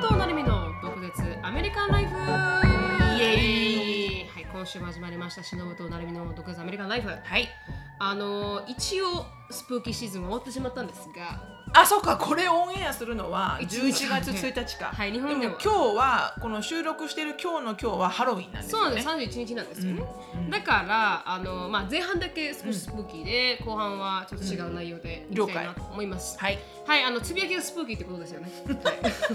となるみの独舌アメリカンライフ。イエーイ。はい今週も始まりました。しのぶとなるみの独舌アメリカンライフ。はい。あの一応スプーキーシーズン終わってしまったんですがあ、そうか、これオンエアするのは一11日月1日か。はい日本ではも今日はこの収録している今日の今日はハロウィンなんですよね。そうなんです。31日なんですよね、うん。だからあの、まあ、前半だけ少しスプーキーで、後半はちょっと違う内容でいきたいなと思います、はい。はいあのつぶやきがスプーキーってことですよね、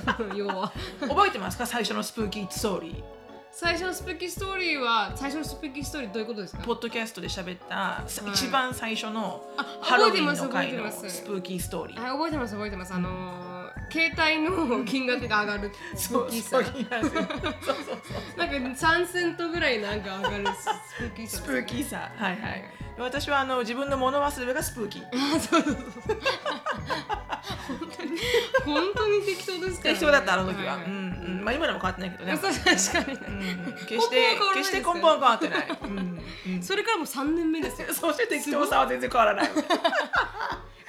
はい、要は。覚えてますか？最初のスプーキーストーリー。最初のスプーキーストーリーは最初のスプーキーストーリーどういうことですか？ポッドキャストで喋った、さはい。一番最初のあハロウィンの回のスプーキーストーリー。はい、覚えてます覚えてます。あのー携帯の金額が上がる。なんか3セントぐらいなんか上がるスプーキーさスプーキーさ、はいはい。私はあの自分の物忘れがスプーキー。あそうそうそう。本当に適当ですから、ね、適当だったあの時は。いうんうん。まあ今でも変わってないけどね。確かにうね、ん。決して決して根本は変わってない。うんうん。それからもう3年目ですよ。そうして適当さは全然変わらない。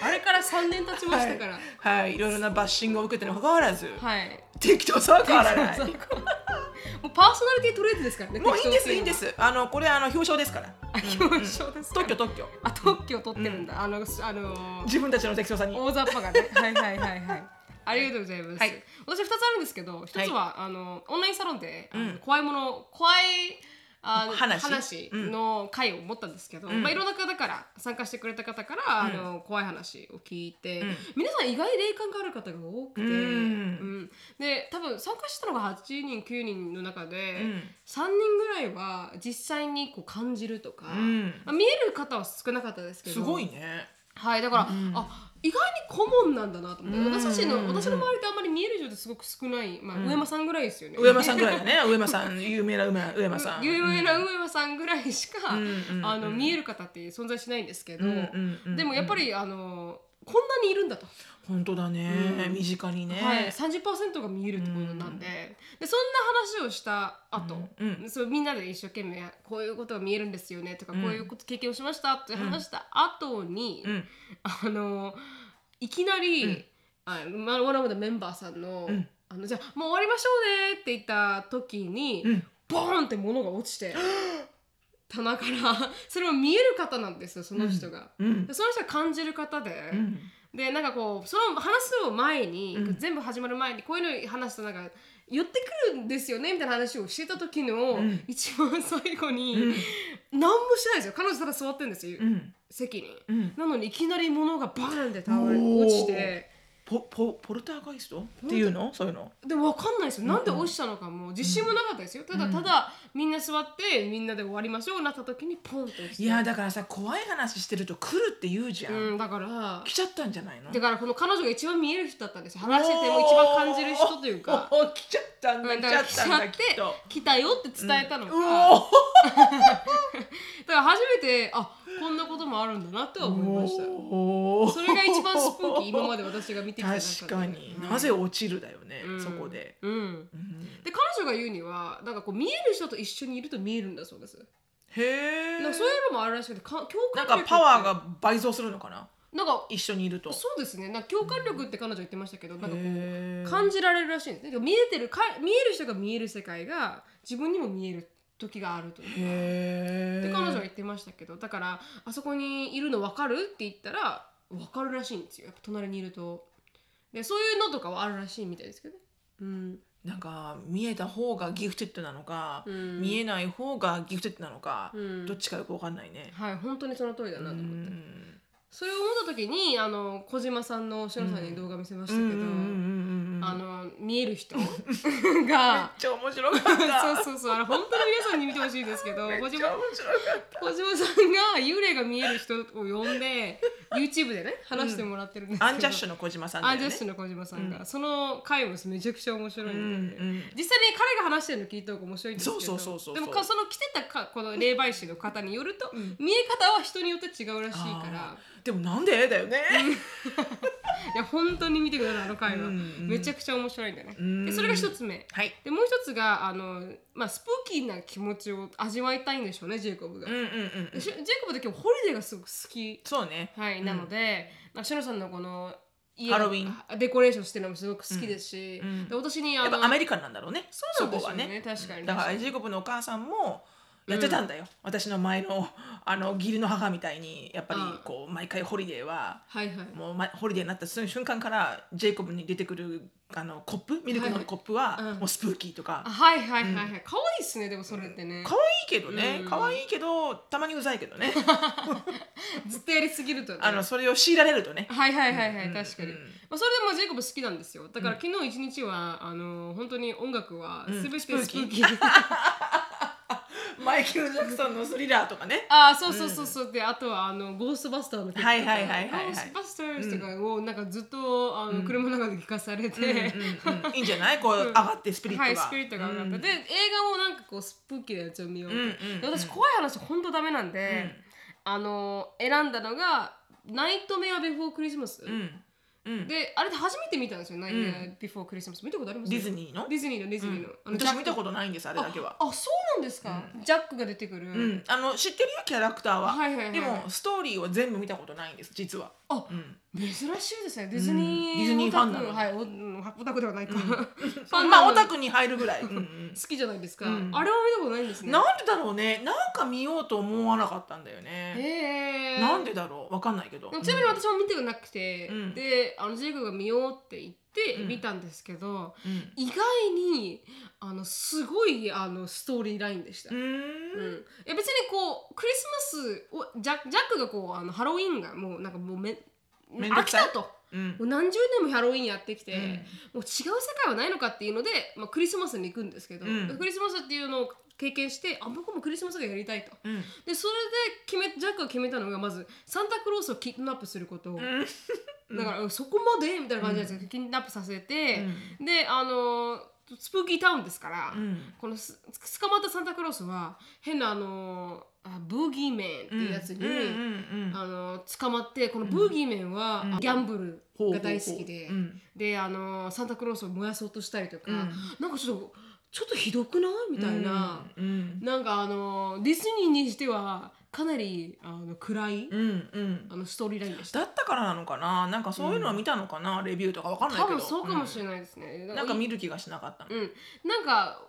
あれから3年経ちましたから。はい、い。ろいろなバッシングを受けてにもかかわらず、はい、適当さは変わらない。もうパーソナリティトレードですからねもういいんです、いいんです。あの、これ、あの、表彰ですから。あ表彰ですか。特許、特許。あ特許を取ってるんだ、あのあの自分たちの適当さに。大雑把がね。はいはいはいはい。ありがとうございます、はい。私2つあるんですけど1つは、あのオンラインサロンで、怖いもの怖いあ話？うん。の会を持ったんですけど、ん。まあ、いろんな方から参加してくれた方から、あの怖い話を聞いて、うん。皆さん意外に霊感がある方が多くて、うん。うん。で多分参加したのが8人9人の中で、うん。3人ぐらいは実際にこう感じるとか、うん。まあ、見える方は少なかったですけどすごいね。はいだから、うん。あ意外に顧問なんだなと思って、うん。私たちの私の周りってあんまり見える人ってすごく少ない、まあうん。上間さんぐらいですよね。上間さんぐらいだね。上間さん、有名な上間上間さん。有名な上間さんぐらいしか、うんうんあの見える方って存在しないんですけど、うんうんうん。でもやっぱりあのこんなにいるんだと、本当だね、うん。身近にね。はい、30%が見えるってことなんで,、でそんな話をした後、うん。うん。そうみんなで一生懸命こういうことが見えるんですよねとか、うん。こういうこと経験をしましたって話した後に、うん。あのいきなり、うん。あまワンオブのメンバーさんの,、うん。あのじゃあもう終わりましょうねって言った時に、うん。ボーンって物が落ちて 棚からそれも見える方なんですよその人が。その人が感じる方で、うんでなんかこうその話す前に、うん。全部始まる前にこういうの話すとなんか寄ってくるんですよねみたいな話をしてた時の、うん。一番最後に、うん。何もしてないですよ。彼女ただ座ってるんですよ、うん。席に。うん。なのにいきなり物がバーンって倒れおー。落ちてポポポルターガイスト？っていうの？そういうの？で分かんないですよ。なんで落ちたのかも自信もなかったですよ。ただただみんな座ってみんなで終わりましょうなった時にポンって落ちて。いやだからさ怖い話してると来るって言うじゃん、うんだから。来ちゃったんじゃないの？だからこの彼女が一番見える人だったんですよ話してても一番感じる人というか。おー来ちゃったんだうん来ちゃったんだきっと。来たよって伝えたのか、う だおから初めてあこんなこともあるんだなとは思いました。それが一番スプーキー今まで私が見てきた中で。確かに、うん。なぜ落ちるだよね、うん。そこで、うん。うん。で彼女が言うにはなんかこう見える人と一緒にいると見えるんだそうです。へえなんかそういうのもあるらしくてか共なん感力って。かパワーが倍増するのかな？なんか一緒にいると。そうですね。なんか共感力って彼女言ってましたけどなんかこう感じられるらしいんです。ね見えてるか見える人が見える世界が自分にも見える時があるというへえで彼女は言ってましたけどだからあそこにいるの分かるって言ったら分かるらしいんですよ。やっぱ隣にいると。でそういうのとかはあるらしいみたいですけどね。うん。なんか見えた方がギフテッドなのか、うん。見えない方がギフテッドなのか、うん。どっちかよくわかんないね。はい本当にその通りだなと思って、うん。それを思った時にあの小島さんのしのさんに動画見せましたけど、あの見える人 が。めっちゃ面白かった。そうそうそう。あれ本当に皆さんに見てほしいですけど小島。小島さんが幽霊が見える人を呼んで YouTube でね話してもらってるんですけど、アンジャッシュの小島さんね。アンジャッシュの小島さんが、その回もめちゃくちゃ面白いんで、うんうん実際に彼が話してるの聞いた方が面白いんですけど。そうそうそうそう。でもかその来てたかこの霊媒師の方によると、ん。見え方は人によって違うらしいから。でもなんで？だよね。や本当に見てくださいあの回は、うんうん。めちゃくちゃ面白いんだよね、うん。でそれが一つ目。はい。でもう一つがあの、まあ、スプーキーな気持ちを味わいたいんでしょうねジェイコブが、うんうんうんジェイコブって今日ホリデーがすごく好きそうね。はい、なので、まあ、シノさんのこの家ハロウィン。デコレーションしてるのもすごく好きですし、うん私にあのやっぱアメリカンなんだろうね。そうなんですよこはね。確かに。だからジェイコブのお母さんもやってたんだよ、私の前のあの義理の母みたいにやっぱりうん。こう毎回ホリデーははいはい。もう、ま、ホリデーになったその瞬間からジェイコブに出てくるあのコップミルクのコップは、もう spooky とか。あはいはいはいはい、可愛いっすねでもそれってね、可愛いけどね。うん。可愛いけどたまにうざいけどね。ずっとやりすぎるとね。あのそれを強いられるとね。はいはいはいはい、うん。確かに、うんまあ、それでもジェイコブ好きなんですよ。だから昨日一日はあの本当に音楽はうん。全てスプーキー、マイケル・ジャクソンのスリラーとかね。ああそうそうそうそう。であとはあのゴーストバスターの曲とかはいはいはいはいはい。ゴーストバスターズとかをなんかずっとあの車の中で聞かされて、いいんじゃない？こう上がってスピリットが、はい、スピリットが上がった、うん。で映画もなんかこう spooky なやつを見ようと、うんうんで私怖い話本当ダメなんで、あの選んだのが「ナイトメア・ビフォー・クリスマス」うんうん。であれで初めて見たんですよ「ナイトビフォー・クリスマス」見たことあります？ディズニーの？ディズニーのディズニーの,、あのジャック。私見たことないんですあれだけは。ああそうなんですか、ジャックが出てくる、うん、あの知ってるよキャラクターは、はいはいはい。でもストーリーを全部見たことないんです実は、あうん、珍しいですね。ディズニー、うんディズニーファンなのはい。オタクではないか、まあオタクに入るぐらい、うんうん。好きじゃないですか、うん。あれは見たことないんですね。なんでだろうね。なんか見ようと思わなかったんだよへね、え。なんでだろう？わかんないけど。ちなみに私も見てなくて、うん。であのジェイクが見ようって言ってうん。見たんですけど、うん。意外にあのすごいあのストーリーラインでした。うーん。うん。いや別にこうクリスマスをジャジャックがこうあのハロウィンがもうなんかもうめ飽きたと。うん。もう何十年もハロウィンやってきて、うん。もう違う世界はないのかっていうので、まあ、クリスマスに行くんですけど、うん。クリスマスっていうのを経験してあ僕もクリスマスがやりたいと。うん。でそれで決めジャックが決めたのがまずサンタクロースを kidnap すること。を、だからそこまでみたいな感じなんですよ、 kidnap させて、であの spooky town ですから、うん。このす捕まったサンタクロースは変なあのあブーギーメンっていうやつに、うんうんうんあの捕まってこのブーギーメンは、うん。ギャンブルが大好きで、うん。であのサンタクロースを燃やそうとしたりとか、うん。なんかちょっとちょっとひどくない？みたいな。うん。なんかあのディズニーにしてはかなりあの暗い、うんうん。あのストーリーラインでした。だったからなのかな？なんかそういうのを見たのかな、レビューとかわかんないけど。多分そうかもしれないですね。うん。なんか見る気がしなかったの。うん、なんか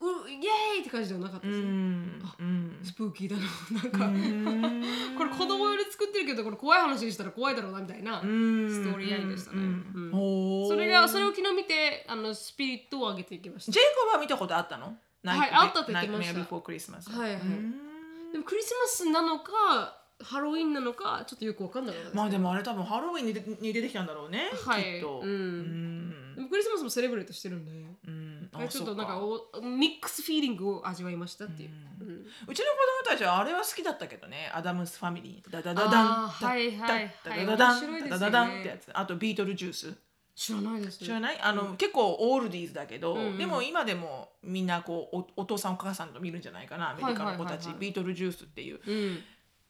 うイエーイって感じではなかったうです。ね。んうん。スプーキーだな。なんうか、ん。これ子供用に作ってるけどこれ怖い話にしたら怖いだろうなみたいな。ストストーリーラインでしたね。うんそれがそれを昨日見てあのスピリットを上げていきました。ジェイコブは見たことあったの？はいあったって言ってました。ナイトメアビフォークリスマス。はいはい。うんでもクリスマスなのかハロウィンなのかちょっとよくわかんなかったです、まあでもあれ多分ハロウィンに出てに出てきたんだろうねはい。きっと。うん。うん。でもクリスマスも celebrate してるんで。うん。あちょっとなんかお mixed feeling を味わいましたっていう、うん。うん。うちの子供たちはあれは好きだったけどね。アダムスファミリー。ダダダダン。ダダダダン。面白いですよね。ダダダンってやつ。あとビートルジュース知らないです。知らない？あの、結構オールディーズだけど、うんうん。でも今でもみんなこうおお父さんお母さんと見るんじゃないかなアメリカの子たち、ビートルジュースっていう、うん。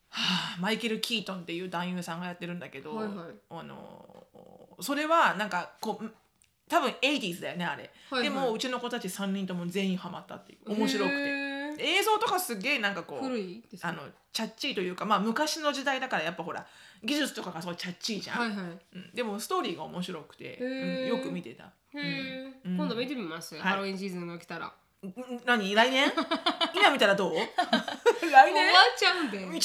はあマイケル・キートンっていう男優さんがやってるんだけど、はいはい。あのそれはなんかこう多分 80s だよねあれ、はいはい。でもうちの子たち3人とも全員ハマったっていう。面白くて映像とかすげえなんかこう古いですかあのチャッチーというかまあ昔の時代だからやっぱほら技術とかがそうチャッチーじゃん、はいはい。うん、でもストーリーが面白くて、うん。よく見てた。うん。今度見てみます、はい。ハロウィンシーズンが来たら何？来年？今見たらどう？来終わっ年ちゃうんで。1年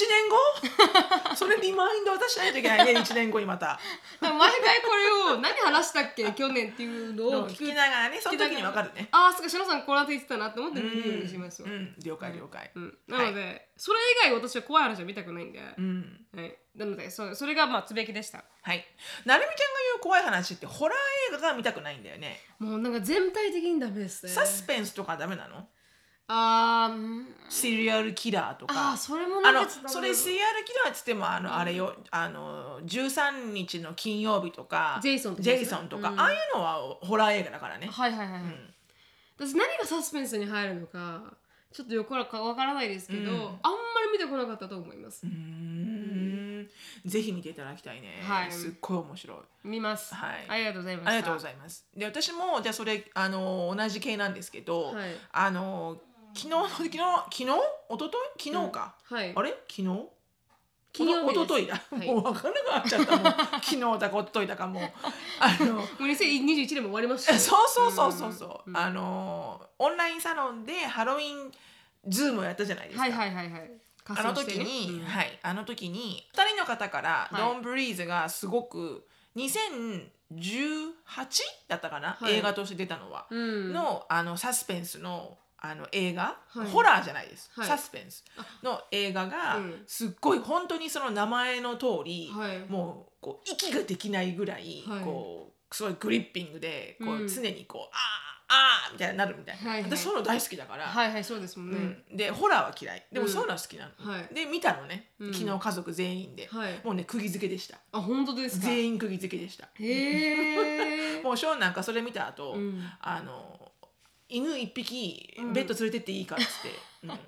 後？それリマインド渡しないといけないね 1年後にまた。でも毎回これを何話したっけ？去年っていうのを聞きながらねその時にわかるね。ああそっかしのさんこの後言ってたなって思って見るようにしますわ、うん、了解了解、うん。なので、それ以外私は怖い話は見たくないんで、うん。はい、なのでそそれがまあつぶやきでした。はい。なるみちゃんが言う怖い話ってホラー映画が見たくないんだよね。もうなんか全体的にダメですね。サスペンスとかダメなの？あシリアルキラーとあかーそれもあのそれシリアルキラーっつってもあの、あれよあの13日の金曜日とかジェイソンとかジェイソンとか、うん。ああいうのはホラー映画だからね、はいはいはい、うん。私何がサスペンスに入るのかちょっとよくわからないですけど、うん。あんまり見てこなかったと思います、うーんぜひ見ていただきたいね、はい。すっごい面白い。見ます、はい。ありがとうございましたありがとうございます。で私もじゃあそれあの同じ系なんですけど、はい。あの昨日昨日昨日？一昨日？昨日か、はい。あれ？昨日？金曜日おとといだ、はい。もう分からなくなっちゃったもう 昨日だかおとといだかもう。あのもう2021年も終わりまし。たよそうそうそうそう。そう、うん。あのオンラインサロンでハロウィンズームをやったじゃないですか、はいはいはいはいあの時に、うん。はい。あの時に2人の方から、はい。 Don't Breathe がすごく2018だったかな、はい。映画として出たのは、うん。のあのサスペンスのあの映画、はい。ホラーじゃないです、はい。サスペンス。の映画が、うん。すっごい本当にその名前の通り、はい。もうこう息ができないぐらい、はい。こうすごい gripping でこう、うん。常にこうあーあーみたいになるみたいな、はいはい。私そういうの大好きだから、はいはいそうですもんね、うん、でホラーは嫌い。でもうん。そういうのは好きなの、はい。で見たのね、うん。昨日家族全員で、はい。もうね釘付けでした。あ本当ですか？全員釘付けでした。へえ もうショーンなんかそれ見た後、うん。あの犬一匹うん。ベッド連れてっていいかっつって、うん。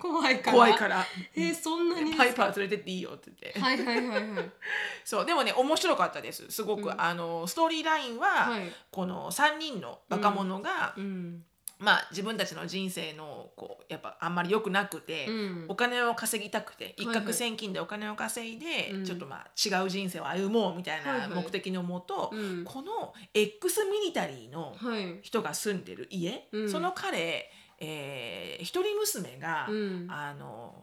怖いから？怖いから。えー、そんなにパイパー連れてっていいよって言って、はいはいはいはい。そうでもね面白かったです。すごく、うん。あのストーリーラインは、はい。この3人の若者が、うんまあ自分たちの人生のこうやっぱあんまり良くなくて、うん。お金を稼ぎたくて一はいはい。攫千金でお金を稼いで、うん。ちょっとまあ違う人生を歩もうみたいはいはない。目的のもと、うん。この X ミリタリーのはい。人が住んでる家、うん。その彼、えー一人娘が、うん。あの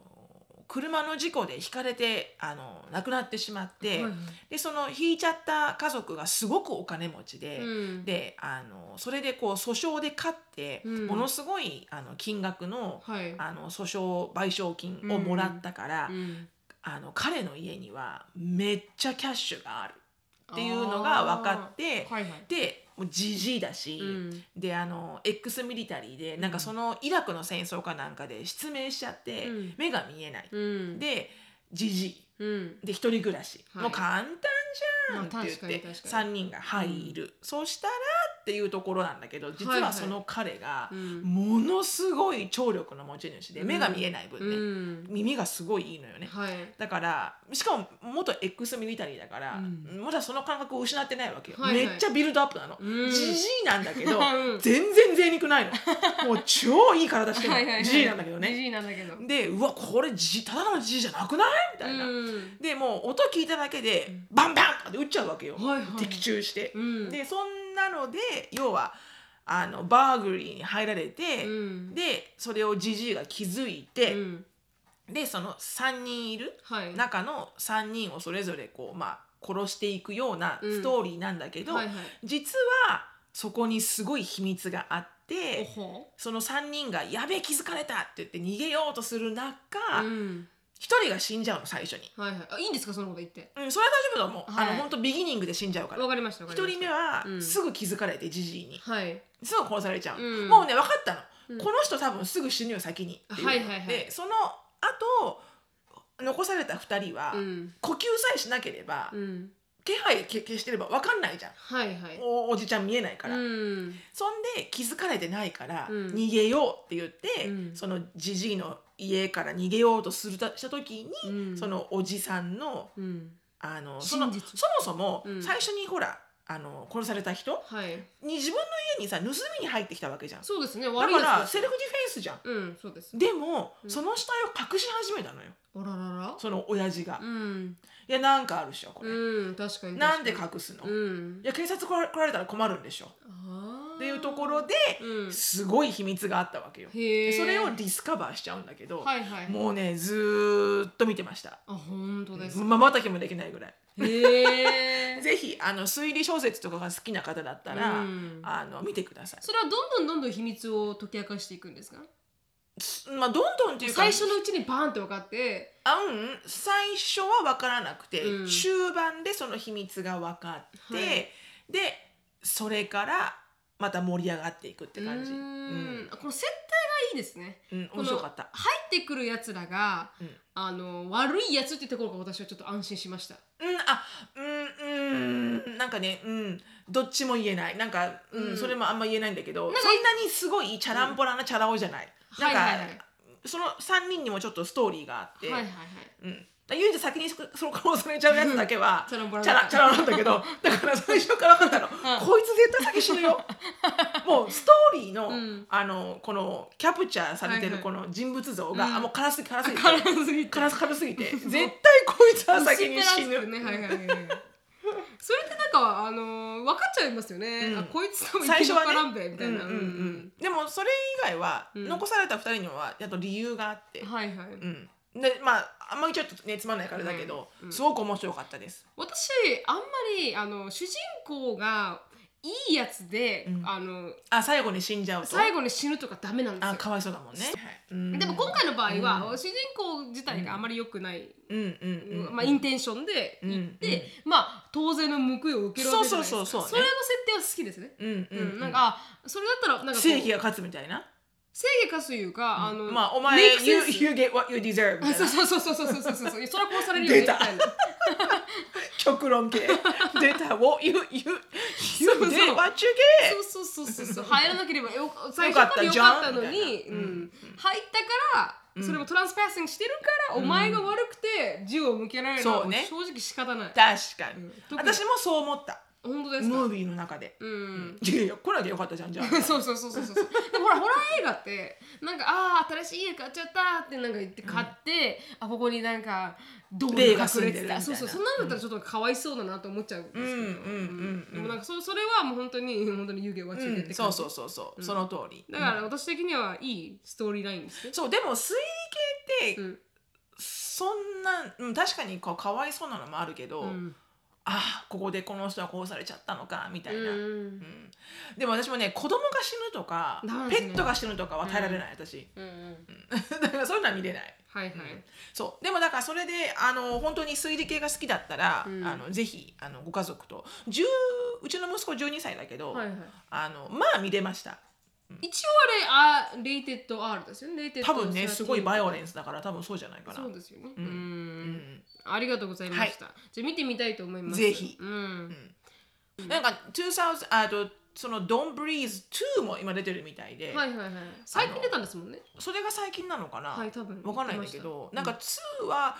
車の事故でひかれてあの亡くなってしまって、はいはい。でその引いちゃった家族がすごくお金持ちで。うん。であのそれでこう訴訟で勝って、うん。ものすごいあの金額の,、はい。あの訴訟賠償金をもらったから、うん。あの彼の家にはめっちゃキャッシュがあるっていうのが分かって、はいはい。でもうジジイだし、うん。であの X ミリタリーでなんかそのイラクの戦争かなんかで失明しちゃって、うん。目が見えない、うん。でジジイうん。で一人暮らし、はい。もう簡単じゃんってまあ言って、確かに確かに。3人が入る、そうしたらっていうところなんだけど実はその彼がうん。ものすごい聴力の持ち主で、うん。目が見えない分ね、うん。耳がすごいいいのよね。はい。だからしかも元 X ミリタリーだから、うん。まだその感覚を失ってないわけよ、はいはい。めっちゃビルドアップなの。うん。ジジイなんだけど、うん。全然贅肉ないの。もう超いい体してるはいはいなんだけどね。なんだけど。でうわこれジジイただのジジイじゃなくない？みたいな、うん。でもう音聞いただけでバンバンとかで撃っちゃうわけよ、はいはい。的中して、うん。でそんなので要はあのバーグリーに入られて、うん。でそれをジジイが気づいて、うん。でその3人いるはい。中の3人をそれぞれこう、まあ、殺していくようなうん。ストーリーなんだけど、はいはい。実はそこにすごい秘密があってその3人が「やべえ気づかれた!」って言って逃げようとする中、うん一1人が死んじゃうの最初に。はいはい。あいいんですかそのこと言って。うん、それは大丈夫だもん、はい。あの本当ビギニングで死んじゃうから。わかりましたわかりま1した。人目はうん。すぐ気づかれてジジイに。はい。すぐ殺されちゃう、うん。もうね分かったの、うん。この人多分すぐ死ぬよ先にっていうはいはいはい。でその後残された2人は、うん。呼吸さえしなければ、うん。気配け消してれば分かんないじゃん。はいはい。おおじちゃん見えないから、うん。そんで気づかれてないから、うん。逃げようって言って、うん。そのじじいの家から逃げようとするたした時に、うん。そのおじさんのうん。あのそのそもそもうん。最初にほらあの殺された人はい。に自分の家にさ盗みに入ってきたわけじゃん。だそうですねか悪いやつですらセルフディフェンスじゃん。うんそうです。でも、うん。その死体を隠し始めたのよ。あららら？その親父が、いうん。やなんかあるでしょこれ、うん確かになんで隠すの、うん。や警察来られたら困るんでしょ。あーっていうところで、うん。すごい秘密があったわけよ。それをディスカバーしちゃうんだけど、はいはい。もうねずーっと見てました。あ本当ですまばたきもできないぐらい。ぜひあの推理小説とかが好きな方だったら、うん。あの見てください。それはどんどんどんどん秘密を解き明かしていくんですか？まあどんどんっていうか最初のうちにバーンって分かって。あうん最初は分からなくて、うん。終盤でその秘密が分かって、はい。でそれからまた盛り上がっていくって感じ。うーうん。んこの設定がいいですね。うん、面白かった。入ってくるやつらが、うん。あの悪いやつってところが私はちょっと安心しました。うんあうんうん。なんかねうん。どっちも言えない。なんか、うんうん。それもあんま言えないんだけどなんかそんなにすごいチャランポラなチャラ男じゃない、なん。か、はいはいはい。その3人にもちょっとストーリーがあって、はいはいはい。うん、唯一先にそその殺されちゃうやつだけはチャランポランチャラチャラなんだけどだから最初から分かったの、こいつ絶対先死ぬよ。もうストーリーの,、ん。あのこのキャプチャーされてはいはい。るこの人物像が、うん。あもう辛すぎ辛すぎて。辛すぎて。絶対こいつは先に死ぬ、ね。はいはいはいはい。それってなんかあのー分かっちゃいますよね、うん。あこいつ多分最初はね。らんべみたいな、うんうん。うん。でもそれ以外は、うん。残された二人にはやっと理由があって、はいはい、うん、でまああんまりちょっとねつまんないからだけど、うんすごく面白かったです。私あんまりあの主人公がいいやつで、うん。あのあ最後に死んじゃうと？最後に死ぬとかダメなんですよ。あかわいそうだもんね。う。んでも今回の場合は、主人公自体があまり良くない、うん。うん。うん。まあ、インテンションで行って、まあ当然の報いを受けるわけじゃないですか。そうそうそうそう。ねれの設定は好きですね、うん。うん。ううんん。なんかあそれだったらなんかこう正義が勝つみたいな。正義かすいうか、あの、まあ、お前、you, you get what you deserve。そうそうそうそうそうそうそ。それこうされるよ。出た。極論系。出た。what you, you, you what you get! そうそうそう。入らなければよ、最初かよかったのに、入ったから、それもトランスパーシングしてるから、お前が悪くて銃を向けられるのは、ね、正直仕方ない。確かに、私もそう思った。本当ですか？ムービーの中で、うん。いやいや来なきゃよかったじゃんじゃあ。そうそうそうそうそう でもほらホラー映画ってなんかああ新しい家買っちゃったってなんか言って買って、あここになんか道具が霊が住隠れてたそうそうそんなんだったらちょっとかわいそうだなと思っちゃう。んですけど、うんうんうんうん。でもなんかそそれはもう本当に本当に湯気はちうんでって感じ、そうそうそうそう、その通り。だから私的にはいいストーリーラインです。ね、そうでも推理系って、うん。そんな、うん、確かにこうかわいそうなのもあるけど、うんあここでこの人は殺されちゃったのかみたいな、うんうん。でも私もね子供が死ぬとか、ね。ペットが死ぬとかは耐えられない、私。うんうん。だからそういうのは見れない。はいはい、そう。でもだからそれであの本当に推理系が好きだったら、うん。あのぜひあのご家族と。10うちの息子12歳だけど、はいはい。あのまあ見れました。一応あれあ rated R ですよね。レイテッド多分ねすごいバイオレンススだから多分そうじゃないかな。そうですよね。ううん。んありがとうございました、じゃあ見てみたいと思います。ぜひ。うん。なんか2000あとその「Don't Breathe 2」も今出てるみたいで、はいはいはい。最近出たんですもんね。それが最近なのかな、はい多分。わかんないんだけど、なんか2は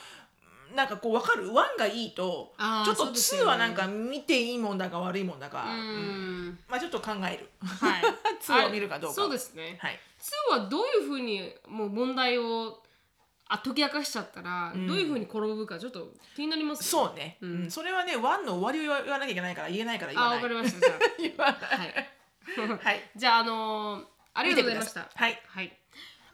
なんかこう分かる？1がいいとちょっと2そうですよね。はなんか見ていいもんだか悪いもんだか、ううん。んまあちょっと考える。はい。2を見るかどうかそうですね。はい。2はどういうふうにもう問題をあ解き明かしちゃったら、ん。どういうふうに転ぶかちょっと気になりますね。そうね、うん。うん。それはね1の終わりを言わなきゃいけないから言えないから言わない。あわかりましたじゃあ。言わない。はい。はい。じゃああのーありがとうございました。はい。はい。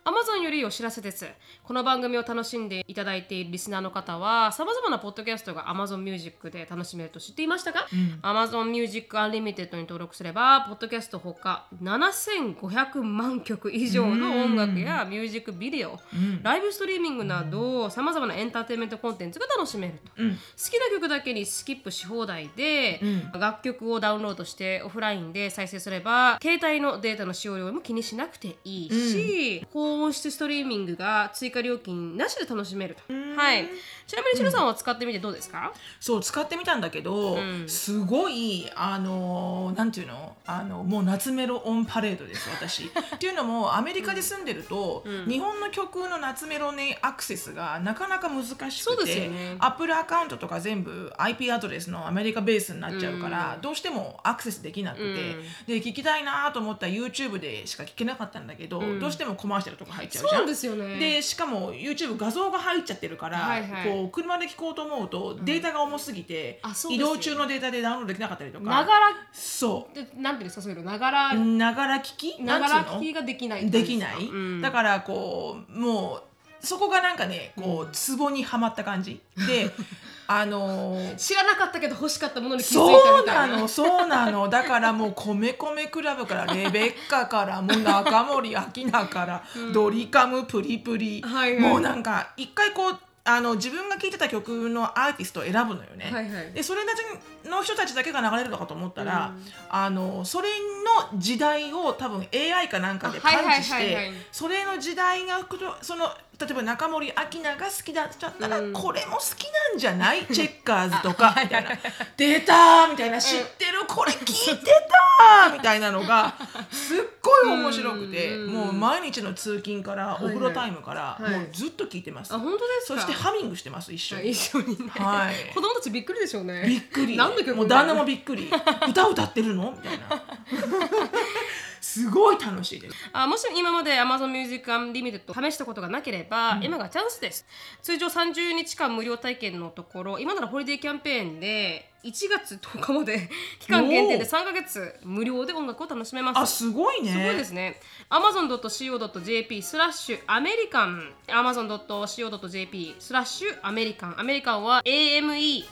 Amazon よりお知らせです。この番組を楽しんでいただいているリスナーの方は、さまざまなポッドキャストが Amazon Music で楽しめると知っていましたか、Amazon Music Unlimited に登録すれば、ポッドキャストほか7500万曲以上の音楽やミュージックビデオ、ライブストリーミングなど、さまざまなエンターテインメントコンテンツが楽しめると。好きな曲だけにスキップし放題で、楽曲をダウンロードしてオフラインで再生すれば携帯のデータの使用量も気にしなくていいし、高音質ストリーミングが追加料金なしで楽しめると、はい、ちなみにしのさんは使ってみてどうですか、そう使ってみたんだけど、ん。すごいあのーなんていうの？あのもう夏メロオンパレードです私。っていうのもアメリカで住んでると、日本の曲の夏メロにアクセスがなかなか難しそうくて、ですよね。アップルアカウントとか全部 IP アドレスのアメリカベースになっちゃうから、どうしてもアクセスできなくて、で聞きたいなと思ったら YouTube でしか聞けなかったんだけど、どうしてもコマーシャルとか入っちゃうじゃん。そうですよね。でしかも YouTube 画像が入っちゃってるから、はいはい。こう車で聞こうと思うとデータが重すぎて、移動中のデータでダウンロードできなかったりとか。ながらそでなんていうんですかそういうのながら、うながら聞き？ながら聞きができないできない、うん。だからこうもうそこがなんかねこうツボにはまった感じ。で あのー知らなかったけど欲しかったものに気づいたそうみたな。ないのそうなの。だからもう米米クラブからレベッカから もう中森明菜から、ドリカムプリプリ、はいはい。もうなんか一回こうあの自分が聴いてた曲のアーティストを選ぶのよね。はいはい。でそれだけの人たちだけが流れるのかと思ったら、あのそれの時代を多分 AI かなんかであはいはい感知してそれの時代がその例えば中森明菜が好きだったら、うん。これも好きなんじゃない？チェッカーズとかみたいな「出た!」みたいな「知ってる？これ聞いてた!」みたいなのがすっごい面白くて、うんもう毎日の通勤からお風呂タイムからはい。はいもうずっと聞いてます、あ本当ですか？そしてハミングしてます一緒に。一緒にね、はい。子供たちびっくりでしょうね。びっくり。何の曲もう旦那もびっくり。歌歌ってるの？みたいな すごい楽しいです。あもし今まで Amazon Music Unlimited 試したことがなければ、今がチャンスです。通常30日間無料体験のところ今ならホリデーキャンペーンで1月10日まで 期間限定でおー。3ヶ月無料で音楽を楽しめます。あすごいね。すごいですね。amazon.co.jp スラッシュアメリカン amazon.co.jp スラッシュアメリカンアメリカンは AMERICAN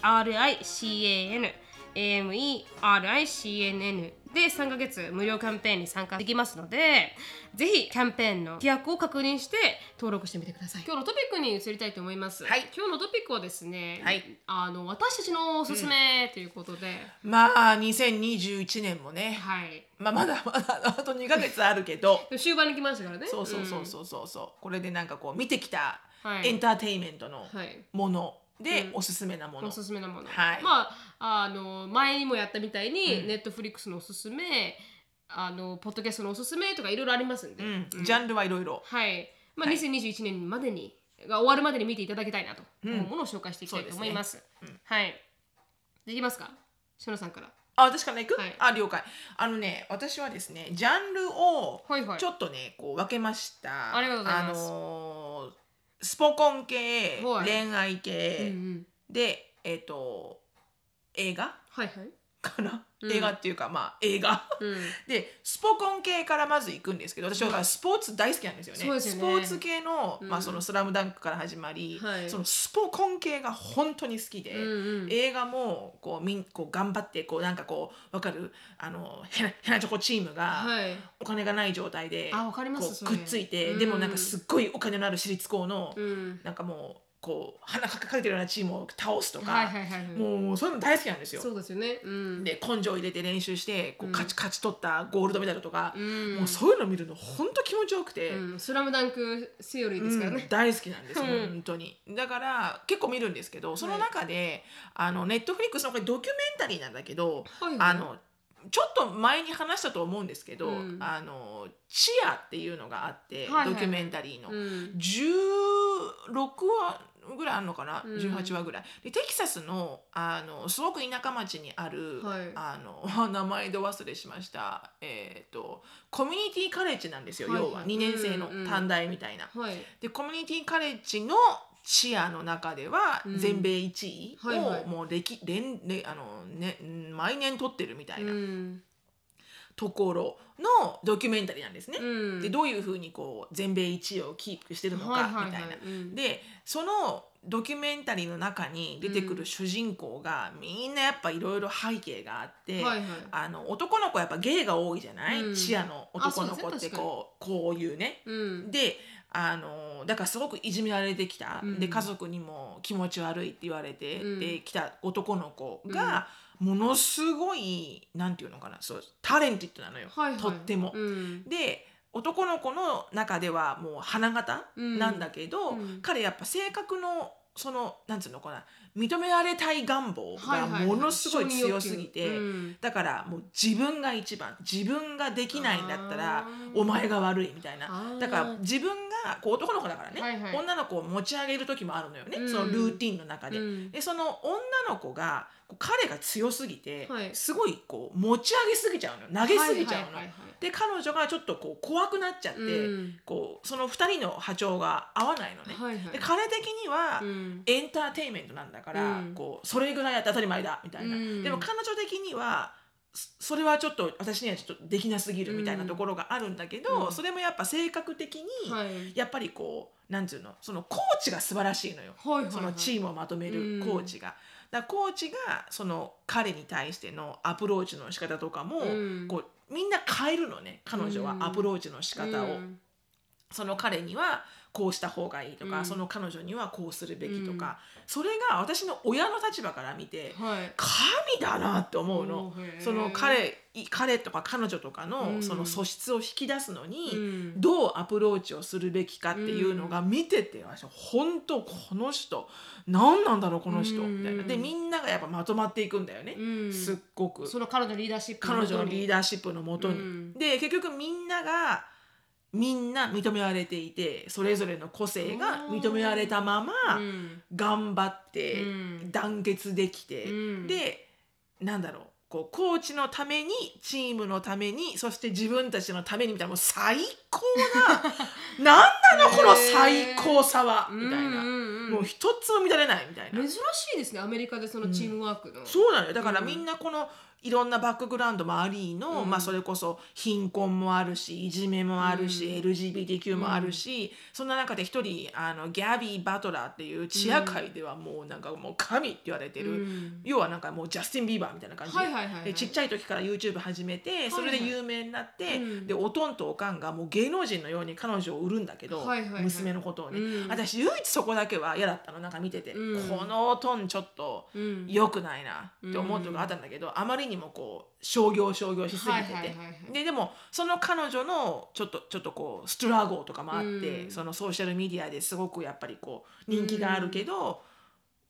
AMERICANN で3ヶ月無料キャンペーンに参加できますのでぜひキャンペーンの規約を確認して登録してみてください。今日のトピックに移りたいと思います、はい。今日のトピックはですね、はい。あの私たちのおすすめということで、まあ2021年もね、はい。まあ、まだまだあと2ヶ月あるけど。終盤に来ましたからね。そうそうそうそうそうそう。これでなんかこう見てきたはい。エンターテインメントのものでうん。おすすめなもの、おすすめなもの、はい。まああの前にもやったみたいに、うん。ネットフリックスのおすすめあのポッドキャストのおすすめとかいろいろありますんで、ジャンルはいろいろ。はい、まあはい。2021年までにが終わるまでに見ていただきたいなとうん思うものを紹介していきたいと思います。はい。できますか、しのさんから。あ私から行く、はい。あ了解あのね私はですねジャンルをはいはいちょっとねこう分けました。ありがとうございます。あのースポコン系、はい。恋愛うんう系、ん、でえっ、と映画？はいはい。かな、うん。映画っていうかまあ映画。うん。でスポコン系からまず行くんですけど私はスポーツ大好きなんですよね。そうですよね。スポーツ系の,、うん。まあそのスラムダンクから始まり、はい。そのスポコン系が本当に好きで、うんうん。映画もこうみんこう頑張ってこうなんかこうわかる？あのヘナヘナチョコチームがはい。お金がない状態で、あわかりますこそうれ。くっついて、うん。でもなんかすっごいお金のある私立校の、うん。なんかもうこう鼻かかれてるようなチームを倒すとか、はいはいはいはい。もうそういうの大好きなんですよ。そうですよね。うん。で根性入れて練習してこううん勝ち,、勝ち取ったゴールドメダルとか、うん、もうそういうの見るの本当気持ちよくて、うん、スラムダンクセオリーですからね。うん大好きなんです、うん本当にだから結構見るんですけどその中で、あのネットフリックスのこれドキュメンタリーなんだけど、はいはいあのちょっと前に話したと思うんですけど、うんあのチアっていうのがあって、はいはいドキュメンタリーの、うん。16話ぐらいあるのかな、うん。18話ぐらい。でテキサスのあのすごく田舎町にある、はい。あの 名前で忘れしました。えっ、とコミュニティカレッジなんですよ、はいはい。要は2年生のうんうん。短大みたいな。はい。でコミュニティカレッジのチアの中ではうん。全米1位はいはい。をもう歴連連あの、ね、毎年取ってるみたいな。うん。ところのドキュメンタリーなんですね。うん。でどういうふうにこう全米1位をキープしてるのかみたいな。うん。でそのドキュメンタリーの中に出てくる主人公がみんなやっぱいろいろ背景があって、はいはい。あの男の子はやっぱゲイが多いじゃない、うん。チアの男の子ってこうこういうね。うん。であのだからすごくいじめられてきた、うん。で家族にも気持ち悪いって言われて、うん。で来た男の子が、ものすごいなんていうのかなそうタレンティッドなのよ、はいはい。とっても。うん。で男の子の中ではもう花形うん。なんだけど、うん。彼やっぱ性格のそのなんつうのかな認められたい願望がはいはいはい。ものすごい強すぎて、承認欲求。うん。だからもう自分が一番自分ができないんだったらお前が悪いみたいな。だから自分がこう男の子だからね、はいはい。女の子を持ち上げる時もあるのよね、うん。そのルーティンの中で。うん。でその女の子が彼が強すぎて、はい。すごいこう持ち上げすぎちゃうの投げすぎちゃうの。はいはいはいはいで彼女がちょっとこう怖くなっちゃって、うん。こうその2人の波長が合わないのね。はいはい。で彼的には、うん。エンターテインメントなんだから、うん。こうそれぐらいやって当たり前だみたいな、うん。でも彼女的にはそそれはちょっと私にはちょっとできなすぎるみたいなところがあるんだけど、うん。それもやっぱ性格的に、はい。やっぱりこうなんていうのそのコーチが素晴らしいのよ、はいはいはい。そのチームをまとめるコーチが。だからコーチがその彼に対してのアプローチの仕方とかも、うん。こうみんな変えるのね彼女はうん。アプローチの仕方を。うん。その彼にはこうした方がいいとか、うん。その彼女にはこうするべきとか、それが私の親の立場から見てはい。神だなって思うの。おーへー。その彼い彼とか彼女とかのうん。その素質を引き出すのに、うん。どうアプローチをするべきかっていうのが見てて私本当この人何なんだろうこの人うん。みたいな。でみんながやっぱまとまっていくんだよね、うん。すっごく。その彼女のリーダーシップ彼女のリーダダーシップのもとに。うん。で結局みんながみんな認められていてそれぞれの個性が認められたままうん。頑張って団結できて、うん。でなんだろうこうコーチのためにチームのためにそして自分たちのためにみたいなもう最高な なんなのこの最高さはみたいな、うんうんうん。もう一つも乱れないみたいな。珍しいですねアメリカでそのチームワークの、そうなのよ。だからうん。みんなこのいろんなバックグラウンドもありの、うん。まあ、それこそ貧困もあるしいじめもあるし、うん。LGBTQ もあるし、そんな中で一人あのギャビー・バトラーっていうチア界ではもうなんかもう神って言われてる、うん。要はなんかもうジャスティン・ビーバーみたいな感じで,、はいはいはいはい。でちっちゃい時から YouTube 始めてそれで有名になって、うん。でおとんとおかんがもう芸能人のように彼女を売るんだけど、はいはいはい。娘のことをね、うん。私唯一そこだけは嫌だったの。なんか見てて、うん。このおとんちょっと。うん。良くないなって思うとこがあったんだけど、あまりにもこう商業商業しすぎてて、はいはいはいはい。ででもその彼女のちょっとちょっとこうストラゴーとかもあって、うん。そのソーシャルメディアですごくやっぱりこう人気があるけど、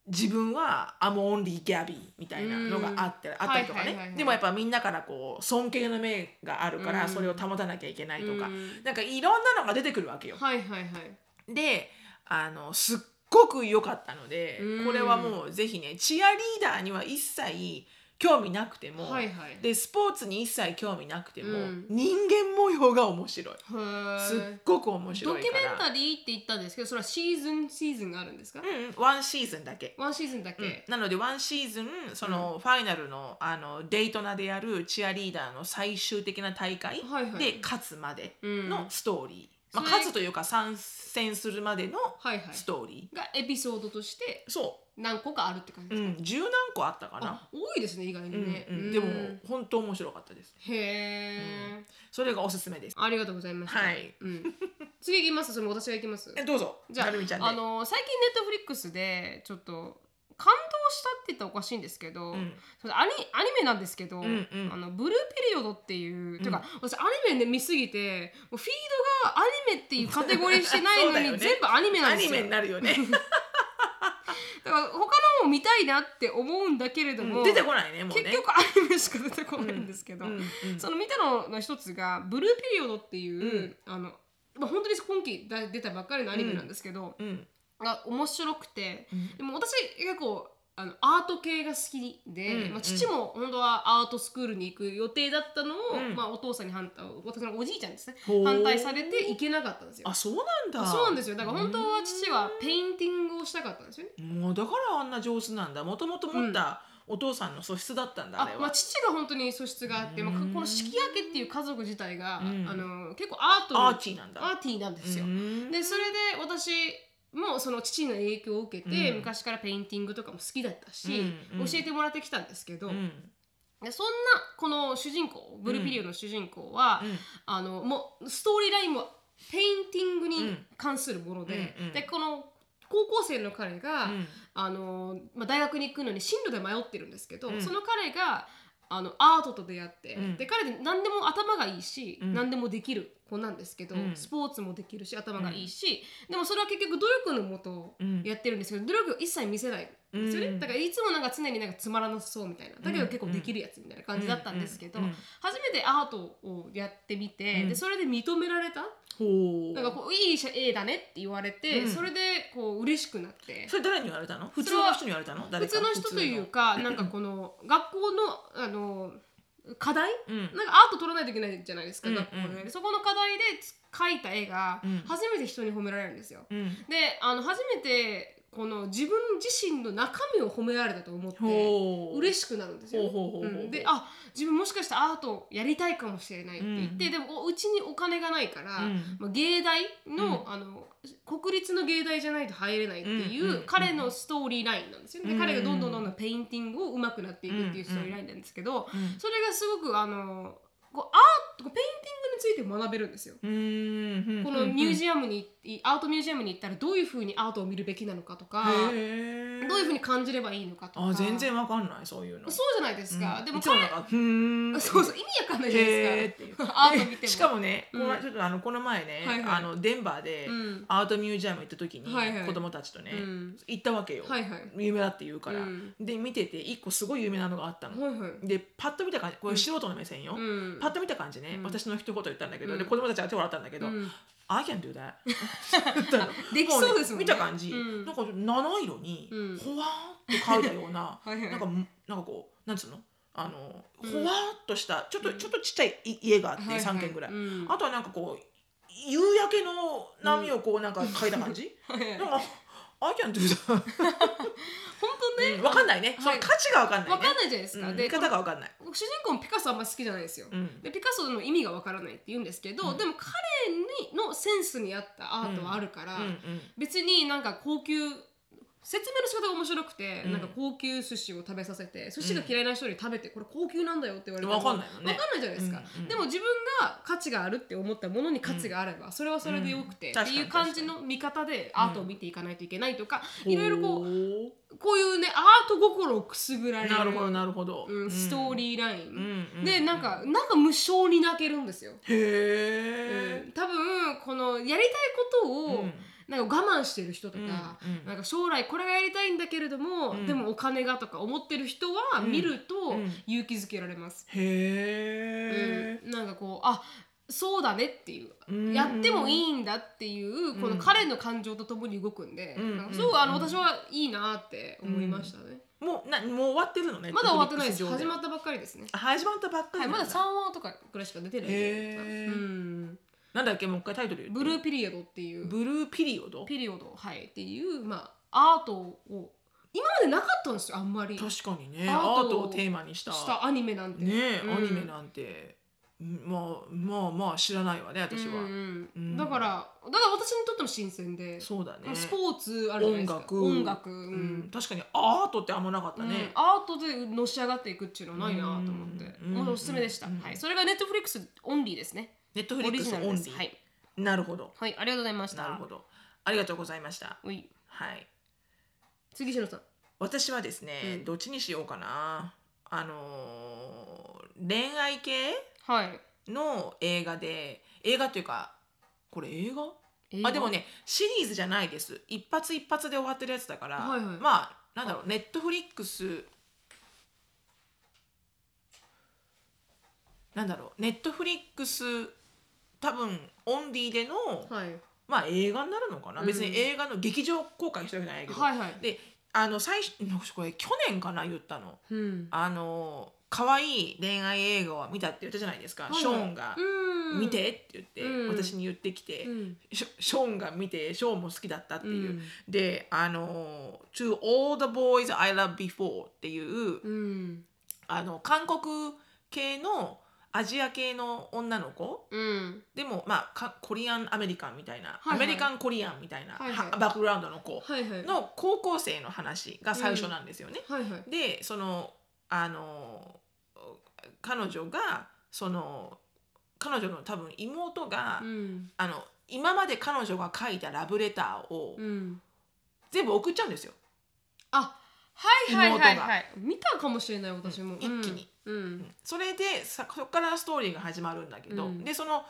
自分は「I'm only Gabby」みたいなのがあって、あったりとかね、はいはいはいはい。でもやっぱみんなからこう尊敬の目があるから、うん。それを保たなきゃいけないとか、うん。なんかいろんなのが出てくるわけよ。はいはいはい。であのすっごく良かったので、うん。これはもうぜひねチアリーダーには一切興味なくても、はいはい。でスポーツに一切興味なくても、うん。人間模様が面白い。すっごく面白ドいから。キュメンタリーって言ったんですけどそれはシーズンシーズンがあるんですか、うんワンシーズンだけ。ワンシーズンだけ、なのでワンシーズンそのファイナルのあのデイトナでやるチアリーダーの最終的な大会で勝つまでうんのストーリー、まあ、それ勝つというか参戦するまでのはいはい。ストーリがエピソードとしてー、そ何個かあるって感じう、ですか、うん、十何個あったかな。あ多いですね意外にね、うんうん。うん。でも本当面白かったです。へえ、それがおすすめです。ありがとうございました、はい。うん、次行きます。それも私が行きます。えどうぞ。じゃあなるみちゃんで。あの最近ネットフリックスでちょっと感動したって言ったらおかしいんですけど、ん。それアニアニメなんですけど、んうん。あのブルーピリオドっていう、ていうか私アニメで見すぎてもうフィードがアニメっていうカテゴリーしてないのに、全部アニメなんですよ。アニメになるよね。だから他のも見たいなって思うんだけれども、出てこないねもうね。結局アニメしか出てこないんですけど、うんうんその見たのの一つがブルーピリオドっていう、あのまあ、本当に今期だ出たばっかりのアニメなんですけど、うんが面白くて、ん。でも私結構あのアート系が好きで、うんまあ、父も本当はアートスクールに行く予定だったのを、うん。まあ、お父さんに反対私のおじいちゃんですね反対されて行けなかったんですよ。あ。そうなんだ。そうなんですよ。だから本当は父は painting をしたかったんですよね。もうだからあんな上手なんだ。もともと持ったお父さんの素質だったんだ、あまあ、父が本当に素質があって、まあ、この式明けっていう家族自体が、うん。あの結構アートに arty なんだ。 arty なんですよ。うん。でそれで私もその父の影響を受けて、うん。昔から painting とかも好きだったし、うんうん。教えてもらってきたんですけど、うん。でそんなこの主人公ブルーピリオドの主人公は、うん。あのもうストーリーラインも painting に関するもので,、うんうん。でこの高校生の彼が、うん。あのまあ、大学に行くのに進路で迷ってるんですけど、うん。その彼があのアートと出会って、うん。で彼で何でも頭がいいし、うん。何でもできる子なんですけど、うん。スポーツもできるし頭がいいし、でもそれは結局努力のもとうん。やってるんですけど努力を一切見せないんですよね、うん。だからいつもなんか常になんかつまらなさそうみたいな。だけど結構できるやつみたいな感じだったんですけど、うんうん初めてアートをやってみて、うん。でそれで認められた？なんかこういい絵だねって言われて、うん。それでこう嬉しくなって。それ誰に言われたの？普通の人に言われたの？誰か。普通の人というかなんかこの学校のあの課題、うん。なんかアート取らないといけないじゃないですか、うん学校で、で。そこの課題で描いた絵がうん。初めて人に褒められるんですよ。うん。であの初めてこの自分自身の中身を褒められたと思って嬉しくなるんですよ。であ自分もしかしたらアートやりたいかもしれないって言って、うん。でもうちにお金がないから、うん。まあ、芸大の,、あの国立の芸大じゃないと入れないっていう、うん。うん。彼のストーリーラインなんですよね。彼がどんどんどんどん painting を上手くなっていくっていうストーリーラインなんですけど、うん。それがすごくあのこう art painting について学べるんですよ。この museum に art museum に行ったらどういうふうにアートを見るべきなのかとかどういうふうに感じればいいのかとか。あ全然わかんないそういうの。そうじゃないですか、でもいつもなんかふーん。そうそう意味わかんないじゃないですか。アート見ても。しかもね、うん。このちょっとあのこの前ね、はいはい。あのデンバーでうん。アートミュージアム行った時に、はいはい。子供たちとね、うん。行ったわけよ、はいはい。有名だって言うから、うん。で見てて一個すごい有名なのがあったの、はいはい。でパッと見た感じこれ素人の目線よ、うん。パッと見た感じね、うん。私の一言言ったんだけど、うん。で子供たちは手を笑ったんだけど、うん。I can do that できそうですもん ね。見た感じ、うん。なんか七色にうん。ほわーっと描いたような はいはい。なんかなんかこうなんつうの？あのうん。ほわーっとしたちょっと、うん。ちょっとちっちゃいい家があって、はいはい。3軒ぐらい、うん。あとはなんかこう夕焼けの波をこうなんか描いた感じ、はいはい。なんか I can do that. 本当ね。うんわかんないね、その価値がわかんないね。わかんないじゃないですか、でうん見方がわかんない、主人公もピカソあんま好きじゃないですよ、うん。でピカソの意味がわからないって言うんですけど、うん。でも彼にのセンスに合ったアートはあるから、別になんか高級説明の仕方が面白くて、うん。なんか高級寿司を食べさせて寿司が嫌いな人に食べて、これ高級なんだよって言われてもわかんないもんね。わかんないじゃないですか、うんうんでも自分が価値があるって思ったものに価値があれば、それはそれでよくて、うん。っていう感じの見方でアートを見ていかないといけないとか、うん。いろいろこうほこういうねアート心をくすぐられるなるほどなるほど、うん、ストーリーライン、うんうんでなんかなんか無性に泣けるんですよ、へえ、うん。多分このやりたいことを、うんなんか我慢してる人とか、なんか将来これがやりたいんだけれども、うん。でもお金がとか思ってる人は見るとうん。勇気づけられます、へえ、うん。なんかこうあそうだねっていう、うんやってもいいんだっていうこのうん彼の感情とともに動くんで、すごくあのうん私はいいなって思いましたね、もうなもう終わってるのねまだ終わってないです。始まったばっかりですね。あ始まったばっかりまだ3話とかぐらいしか出てないうんなんだっけもう一回タイトル言って。ブルーピリオドっていう。ブルーピリオド？ピリオド。はい。っていうまあアートを今までなかったんですよあんまり。し確かにね。アアートートをテーマにした。たアニメなんて。ねえ、うん。アニメなんて。うんまあまあまあ知らないわね私は、うんうんうん。だからだから私にとっても新鮮で、そうだね。スポーツあるじゃないですか。音楽。音楽、ううん。ん、確かにアートってあんまなかったうん。ね、アートでのし上がっていくっていうのはないなと思って、うんもうおすすめでした、うんはい、それが Netflix only ですね Netflix only、はい、なるほど。はい、ありがとうございました。なるほど。ありがとうございました。はい。次しのさん。私はですね、うん。どっちにしようかな。あのー恋愛系？はい。の映画で映画っていうかこれ映画？映画？あでもねシリーズじゃないです。一発一発で終わってるやつだから、はいはい。まあなんだろうネットフリックスなんだろうネットフリックス多分オンリーでの、はい。まあ映画になるのかな、うん。別に映画の劇場公開してるわけじゃないけど、はいはい。であの最初これ去年かな？言ったの。うん。あの可愛い恋愛映画を見たって言ったじゃないですか、はいはい。ショーンがうん。見てって言って、うん。私に言ってきて、うん。ショーンが見てショーンも好きだったっていう、うん。であの「To All the Boys I Love Before」っていう、うん。あの韓国系のアジア系の女の子？うん。でもまあかコリアンアメリカンみたいな、はいはい。アメリカンコリアンみたいな、はいはい。はバックグラウンドの子。の高校生の話が最初なんですよね。はいはい。でそのあの彼女がその彼女の多分妹が、うん。あの今まで彼女が書いたラブレターをうん。全部送っちゃうんですよ。あはいはいはいはい。見たかもしれない私も。一気にうん。それでさそこからストーリーが始まるんだけど、うん。でその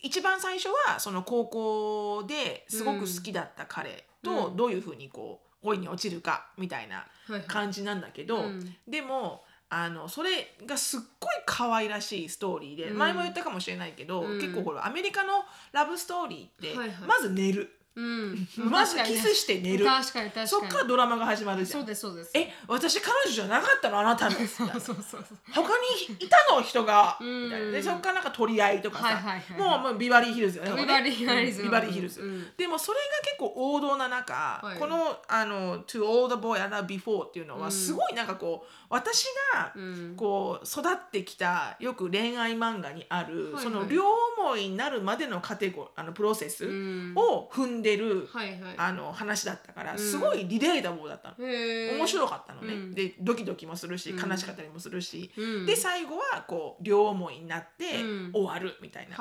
一番最初はその高校ですごく好きだった彼とうん。どういうふうにこう恋に落ちるかみたいなはいはい。感じなんだけど、うん。でもあのそれがすっごい可愛らしいストーリーで、うん。前も言ったかもしれないけど、うん。結構これアメリカのラブストーリーって、はいはい。まず寝る、うん。まずキスして寝る。確かに確かに。そっからドラマが始まるじゃそうんですそうです。え私彼女じゃなかったの？あなたの。そうそうそう他にいたの？人が。うん。みたいな。でそっからなんか取り合いとかさ、はいはいはいもうもうビバリーヒルズよね。ビバリーヒルズ。うんビバリーヒルズ、うん。でもそれが結構王道な中、はい。このあの「To All the Boy Love Before」っていうのうん。はすごいなんかこう私がうん。こう育ってきたよく恋愛漫画にある、その両思いになるまでのカテゴあのプロセスうん。を踏んでる、あの話だったからん。すごいリレータブルだったの。面白かったのね、うん。でドキドキもするしうん。悲しかったりもするし、うん。で最後はこう両思いになってうん。終わるみたいな。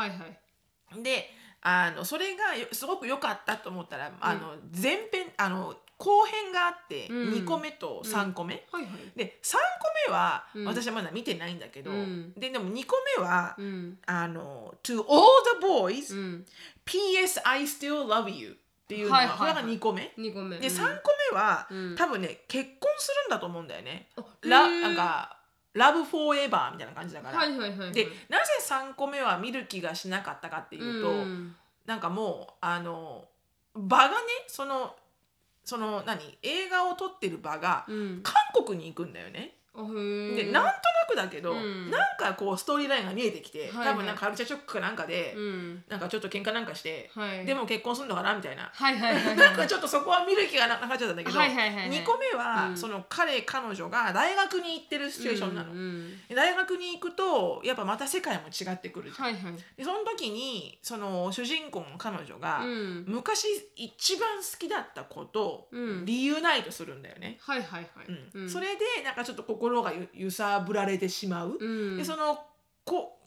であのそれがよすごく良かったと思ったら、あの前編あの後編があってうん。2個目と3個目、はいはい。で3個目はうん。私はまだ見てないんだけど、うん。ででも2個目は、うん。あの「To all the boys、うん。PS I still love you」っていうのは、はいはいはい。これが2個目。2個目。でうん。3個目は、うん。多分ね結婚するんだと思うんだよね。あラへー。なんかラブフォーエバーみたいな感じだから。はいはいはいはい。でなぜ3個目は見る気がしなかったかっていうと、うん。なんかもうあの場がねそのその何映画を撮ってる場がうん韓国に行くんだよね。でなんとなくだけど、うん。なんかこうストーリーラインが見えてきて、はいはい。多分なんかカルチャーショックかなんかで、うん。なんかちょっと喧嘩なんかして、はい。でも結婚するのかなみたいな。はいはいはいはい。なんかちょっとそこは見る気がなくなっちゃったんだけど、はいはいはいはい。2個目は、うん。その彼彼女が大学に行ってるシチュエーションなの。うんうん大学に行くとやっぱまた世界も違ってくるじゃん。はいはい。でその時にその主人公の彼女が、うん。昔一番好きだったことをうん。リユナイトするんだよね。はいはいはい。うん。それでなんかちょっと心がゆ揺さぶられてしまう。うん。でそのこ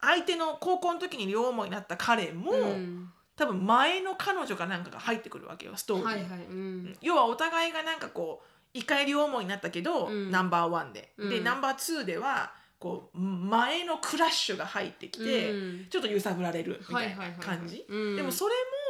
相手の高校の時に両思いになった彼も、うん。多分前の彼女かなんかが入ってくるわけよストーリー。に、はいはいうん。要はお互いがなんかこう一回両思いになったけど、うん。ナンバーワンで、でうん。ナンバーツーではこう前のクラッシュが入ってきて、うん。ちょっと揺さぶられるみたいな感じ。うん。でもそれも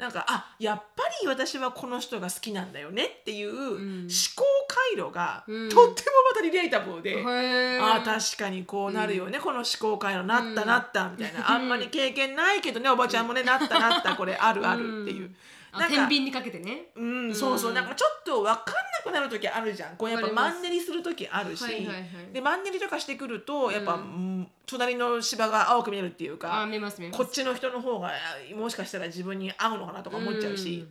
なんかあやっぱり私はこの人が好きなんだよねっていう思ん。考回路が、うん。とってもまたリレータブルで、へー。ああ確かにこうなるよね、この思考回路なったなったみたいな、あんまり経験ないけどねおばちゃんもねなったなったこれあるあるっていう。あなんか天秤にかけてね。うん、そうそう。なんかちょっと分かんなくなる時あるじゃん。こうやっぱマンネリする時あるし、はいはいはい。でマンネリとかしてくるとやっぱ、うんうん隣の芝が青く見えるっていうあか見えます見えます。こっちの人の方がもしかしたら自分に合うのかなとか思っちゃうし、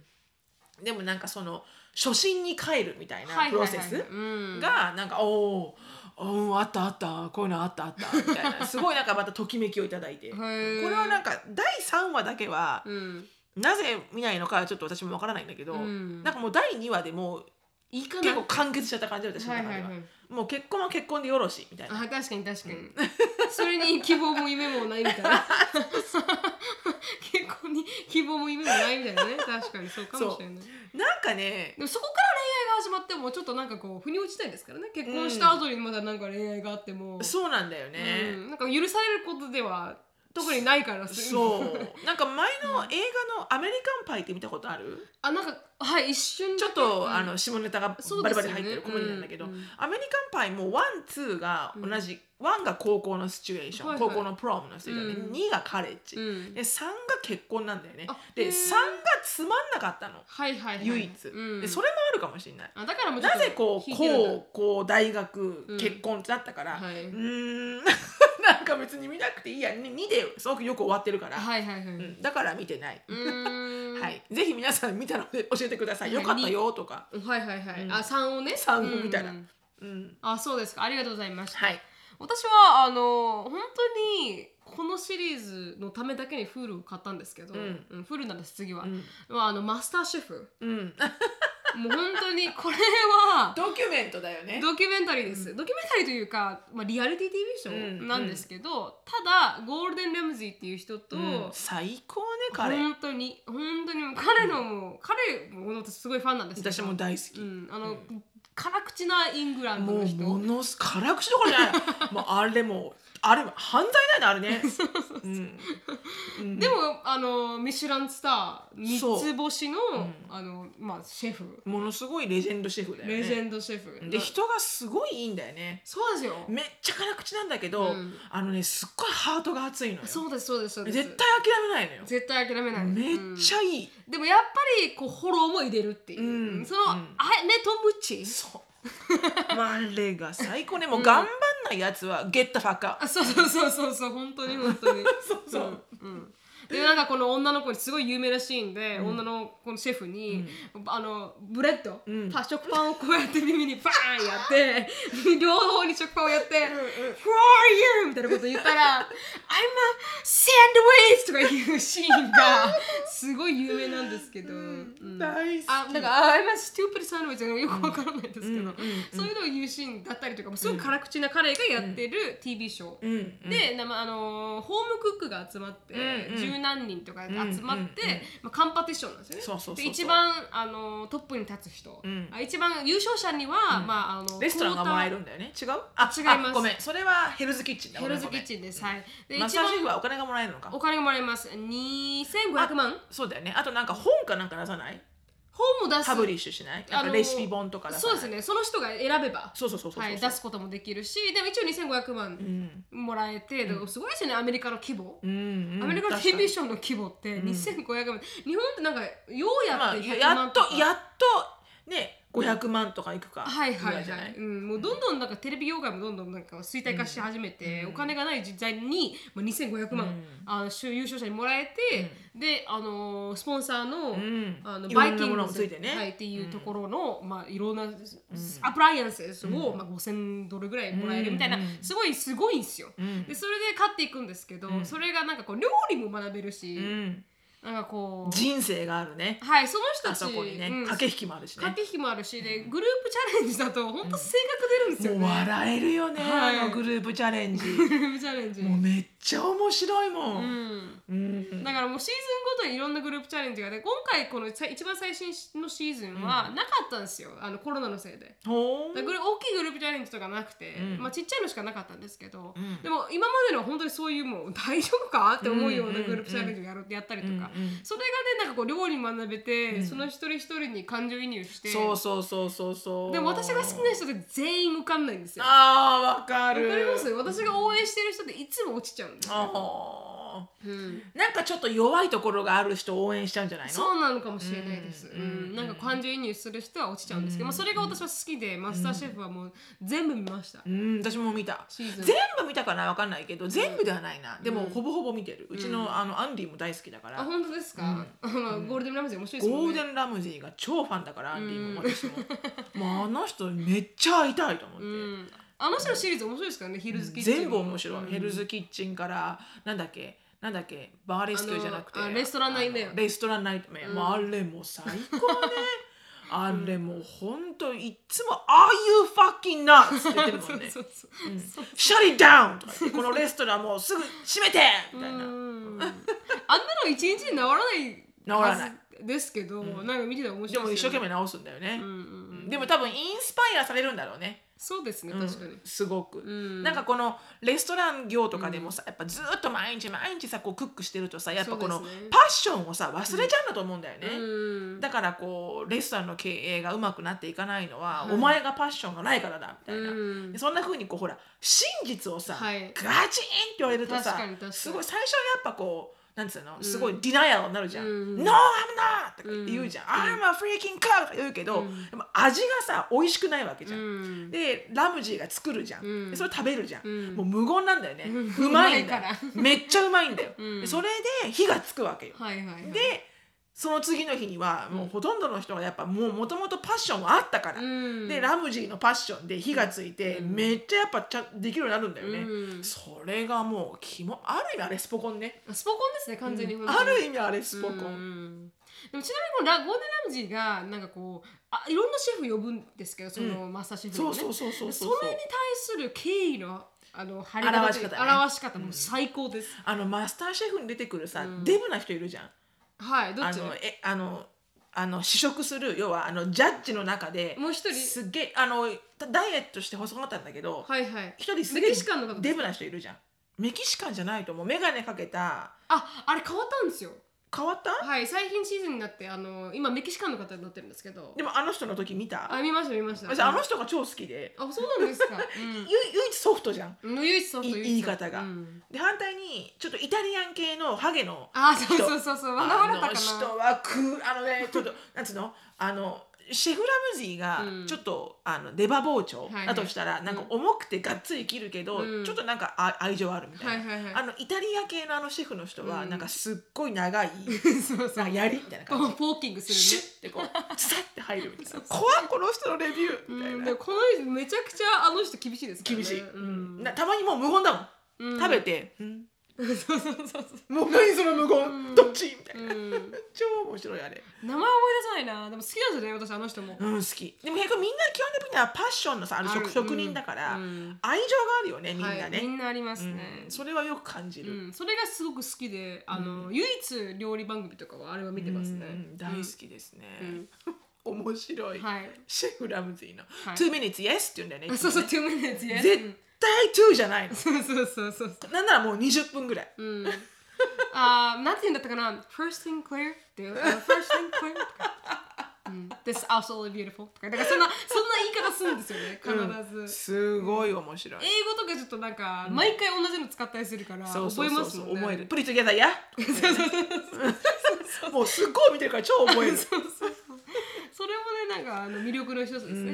でもなんかその初心に帰るみたいなプロセスががなんかおーおーあったあったこういうのあったあったみたいな。すごいなんかまたときめきをいただいて。ここれはなんか第3話だけはうんなぜ見ないのかはちょっと私もわからないんだけど、うん。なんかもう第2話でもういいかな。結構完結しちゃった感じで私の中では,、はい。はいは。いもう結婚は結婚でよろしみたいな。あ確かに確かに、それに希望も夢もないみたいな。結婚に希望も夢もないみたいなね。確かにそうかもしれない。なんかねでもそこから恋愛が始まってもちょっとなんかこう腑に落ちたいですからね。結婚した後にまだなんか恋愛があっても、そうなんだよね、うん。なんか許されることでは特にないからそう。なんか前の映画の「アメリカンパイ」って見たことある？あなんかはい一瞬ちょっと、あの下ネタがバリバリ入ってるコメディなんだけど、アメリカンパイもワンツーが同じ、ワンが高校のシチュエーション、高校のプロムのシチュエーションで、うん。2がカレッジ、うん。で3が結婚なんだよね。あでへー。3がつまんなかったの。はいはいはい。唯一、うん。でそれもあるかもしれない。あだからなとぜこう高校大学、うん。結婚ってなったから、はい。うーん なんか別に見なくていいや2ですごくよく終わってるから、はいはいはい、だから見てない、はい、ぜひ皆さん見たので教えてください。よかったよとか。はいはいはい、うん。あ三をね。三を見たらうん。うん、あそうですか。ありがとうございました、はい。私はあの本当にこのシリーズのためだけにフールを買ったんですけど、うん。うん、フールなんです次は、うん。まあ、あのマスターシェフ。うん、もう本当にこれはドキュメントだよね。ドキュメンタリーです、ドキュメンタリーというか、まあ、リアリティ TV ショうん。ーなんですけど、ただゴールデン・レムズィっていう人と、うん。最高ね彼。本当に本当にもう彼のもう、彼も私すごいファンなんですけど私も大好き。うん、あの、辛口なイングランドもうの人。ものす辛口どころじゃない。もうあれもあれ犯罪だよねあれね。うん。うん。でもあのミシュランスター三つ星の,、んあのまあ、シェフ。ものすごいレジェンドシェフだよね。レジェンドシェフ、で人がすごいいいんだよね。そうですよ。めっちゃ辛口なんだけど、うん。あのねすっごいハートが熱いのよ。そうですそうですそうです。絶対諦めないのよ。絶対諦めない。めっちゃいい。うん。でもやっぱりこうフォローも入れるっていう、うん。その、うん。あネトムチ？そう。まあ、あれが最高ね。もう頑張んないやつは、ゲッタファッカあそうそうそうそうそう本当に本当に。そうそう。うん、うんでなんかこの女の子にすごい有名なシーンで、女のこのシェフに、あのブレッド、うん。パ食パンをこうやって耳にバーンやって 両方に食パンをやって「フラ are you? みたいなこと言ったら I'm a sandwich! とかいうシーンがすごい有名なんですけど、うん。大好き。あなんかあ I'm a stupid sandwich よくわからないですけど、そういうのを言うシーンだったりとかもすごい辛口な彼がやってる TV ショー、で、あのーホームクックが集まって、うんうん十何人とか集まって、まあ、カンパティションなんですよね。一番、あのートップに立つ人、うん。あ一番優勝者には、まああのレストランがもらえるるんだよね。違う？あ違います。あごめん。それはヘルズキッチンだ。ヘルズキッチンです。はい。で一番はお金がもらえるのか？お金がもらえます。2500万。そうだよね。あとなんか本かなんか出さない？本も出す。パブリッシュしない？なんかレシピ本とか出さそうですね。その人が選べば。そうそうそうそうそうはい、出すこともできるしでも一応2500万うん。もらえて、でもすごいですよねアメリカの規模、うんうん。アメリカの TV ショーの規模って2500万、日本ってなんかようやまあ、って100や万とか、っとやっとね500万とかいくかはいはいはい。い、うん、もうどんどんなんかテレビ業界もどんどんなんか衰退化し始めて、お金がない時代に、まあ、2500万、うん。あの優勝者にもらえて、であのースポンサーの,、ん。あのバイキングついてね。はい、っていうところの、まあ、いろんな、アプライアンスを、まあ、5000ドルぐらいもらえるみたいな、うん。すごいすごいんですよ。ん。でそれで勝っていくんですけど、それがなんかこう料理も学べるし、うんなんかこう。人生があるね。はいその人あたち。そこにね、うん。駆け引きもあるしね。駆け引きもあるしでグループチャレンジだと本当性格出るんですよね。もう笑えるよね、はい。あのグループチャレンジ。グループチャレンジ。もうめっちゃ面白いも、うん。んうん。だからもうシーズンごとにいろんなグループチャレンジがで今回このさ一番最新のシーズンはなかったんですよ、あのコロナのせいで。ほだからグル大きいグループチャレンジとかなくて、うん。まあちっちゃいのしかなかったんですけど、ん。でも今までのは本当にそういうもう大丈夫かって思うようなグループチャレンジをやるやったりとか、うんうんそれがねなんかこう料理学べて、その一人一人に感情移入してそうそうそうそうそう。でも私が好きな人で全員受かんないんですよ。わあーわかる。かります？私が応援してる人でいつも落ちちゃうん。ですよ。あー。うんなんかちょっと弱いところがある人を応援しちゃうんじゃないの？そうなのかもしれないです。ううん。ん、なんか感情移入する人は落ちちゃうんですけど、まあそれが私は好きで、マスターシェフはもう全部見ました。うん。私も見た。全部見たかなわかんないけど全部ではないな、でもほぼほぼ見てる。うちの,、あのアンディも大好きだから。あ本当ですか？ゴールデンラムゼ面白いですもんね。ゴールデンラムジーが超ファンだからアンディも私も。もうあの人めっちゃ会いたいと思って、うん。あの人のシリーズ面白いですからね。ヒルズキッチンも。全部面白い、うん。ヘルズキッチンからなんだっけ？なんだっけ？バーレスキューじゃなくて。レストランナイトメアレストランナイトメア、もうあれも最高ね。あれもうほんといっつも「Are you fucking nuts?」って言ってるもんね。そうそうそう。「Shut it down!」とかこのレストランもうすぐ閉めて！みたいな、うん。あんなの一日で治らない治らないですけど、なん。か見てたら面で白いでね。も一生懸命直すんだよね、うんうん。うん。でも多分インスパイアされるんだろうねそうですね確かに。すごく、ん。なんかこのレストラン業とかでもさ、やっぱずっと毎日毎日さこうクックしてるとさやっぱこのパッションをさ忘れちゃうんだと思うんだよね、うん。だからこうレストランの経営がうまくなっていかないのは、お前がパッションがないからだみたいな、うん。でそんな風にこうほら真実をさ、はい。ガチンって言われるとさすごい最初はやっぱこうなんつうの？すごいディナイアルになるじゃん「うん。No I'm not!」とか言うじゃん「I'm a freaking cow!」とか言うけど、でも味がさ美味しくないわけじゃん、うん。でラムジーが作るじゃん、それ食べるじゃん、ん。もう無言なんだよね、んうまいんだめっちゃうまいんだよ、それで火がつくわけよ、はいはいはい。でその次の日にはもうほとんどの人がやっぱもうもともとパッションがあったから、うん。でラムジーのパッションで火がついて、めっちゃやっぱちゃんできるようになるんだよね、うん。それがもうキモある意味あれスポコンね、スポコンですね完全に。本当に。ある意味あれスポコン、うん。でもちなみにこのラゴールデンラムジーがなんかこうあいろんなシェフ呼ぶんですけどそのマスターシェフね。そうそうそうそうそう。それに対する敬意のあの表し方ね。表し方も最高です、あのマスターシェフに出てくるさ、デブな人いるじゃんはいどっち？あのえあのあの試食する要はあのジャッジの中でもう一人？すっげえあのダイエットして細かったんだけどはいはい。一、人すげえメキシカンの方デブな人いるじゃん。メキシカンじゃないと思う。眼鏡かけた。ああれ変わったんですよ変わった？はい最近シーズンになってあの今メキシカンの方になってるんですけど。でもあの人の時見た？あ見ました見ました。私あの人が超好きで、あそうなんですか、ゆ唯一ソフトじゃん。うん、唯一ソフト言い方が、うん。で反対にちょっとイタリアン系のハゲのあそうそうそうそう。わなわれたかな。あの人はくあのねちょっとなんつうの？あのシェフラムジーがうん。ちょっと、あの出刃包丁。だとしたら、なんか重くてがっつり切るけど、うん。ちょっとなんかあ愛情あるみたいな、はいはいはい。あのイタリア系のあのシェフの人は、うん。なんかすっごい長い そうそう。なんか槍みたいな感じ。フォーキングするね。シュッてこうスタッて入るみたいな。怖っこの人のレビューみたいな、うん、でこの人めちゃくちゃあの人厳しいですからね。厳しい、ううんん、なたまにもう無言だもん、うん。食べて、うんそうそうそうそう。もう何その無言、うん。どっち？みたいな、うん。超面白いあれ。名前思い出さないな。でも好きなんですよね私あの人も、うん好き。でも結構みんな基本的にはパッションのさあるある。職職人だから、うん。愛情があるよねみんなはい、ね、みんなありますね。うん、それはよく感じる、うん、それがすごく好きであの、唯一料理番組とかはあれは見てますね、うん大好きですね、うん。面白い、はい。シェフラムズィの「はい。Two minutes yes」って言うんだよね。あそうそう two minutes yes 絶対2じゃないの。そうそうそうそうなんならもう20分ぐらい。うん。あーなんて言うんだったかな？First thing clear っていう？first thing clear とか、うん、this absolutely beautiful とか。だからそんなそんな言い方するんですよね。必ず、すごい面白い、英語とかちょっとなんか、毎回同じの使ったりするからそうそうそうそう。覚えますもんね。思える。プリトゲザやもうすっごい見てるから超覚えるなんかあの魅力の一つですね、うん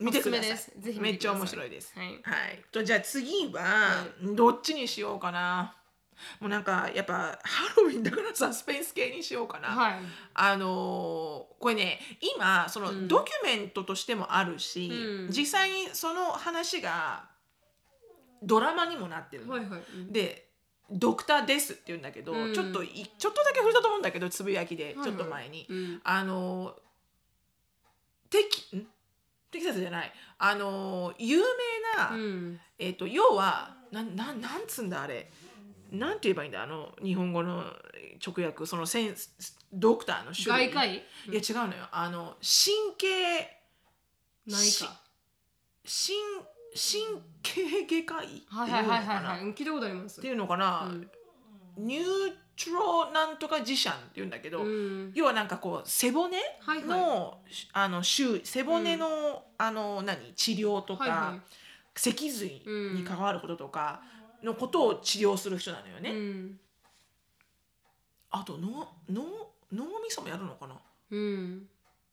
うん。見てください。おすすぜひめっちゃ面白いです。はい。とじゃあ次はどっちにしようかな。もうなんかやっぱハロウィンだからサスペンス系にしようかな、はい。あのーこれね今そのうん。ドキュメントとしてもあるし、うん。実際にその話がドラマにもなってるの、はいはい、うん。でドクターですって言うんだけど、うん。ちょっといちょっとだけ触れたと思うんだけどつぶやきではいはい。ちょっと前に、うん。あのテキん？テキサスじゃない。あの有名な、うん。えっ、と要はなんなんなんつうんだあれ。なんて言えばいいんだあの日本語の直訳。そのセンドクターの種類。外科医？いや違うのよ。あの神経し内科。神神経外科医っていうはいのかはいはいはいなはいうん聞いたことあります。っていうのかな、うん。ニュートロなんとかジシャンって言うんだけど、うん。要はなんかこう背骨はいの、はあの周囲背骨の、あの何治療とか、はいはい。脊髄に関わることとかのことを治療する人なのよね。うん。あと脳脳脳みそもやるのかな？うん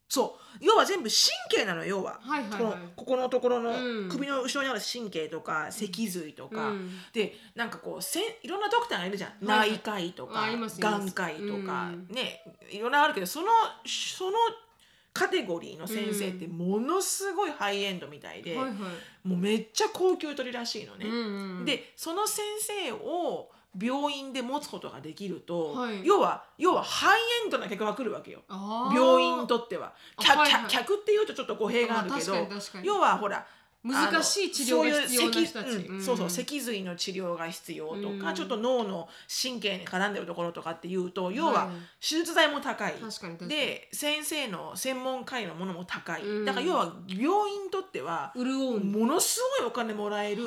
そう。要は全部神経なのよ要は、はいはいはい。このここのところのうん。首の後ろにある神経とか脊髄とか、うん。でなんかこうせんいろんなドクターがいるじゃん、はいはい。内科医とかあいますいます。眼科医とか、うん。ねいろんなあるけどそのそのカテゴリーの先生ってものすごいハイエンドみたいで、はいはい。もうめっちゃ高級取りらしいのね。うんうん。でその先生を病院で持つことができると、はい。要は要はハイエンドな客が来るわけよ。病院にとっては。客,、はいはい。客っていうとちょっと語弊があるけど、要はほら難しい治療が必要な人たち。うんそうそう脊髄の治療が必要とか、うん。ちょっと脳の神経に絡んでるところとかっていうと要ははい手術代も高い、で先生の専門家医のものも高い、うん。だから要は病院にとってはものすごいお金もらえる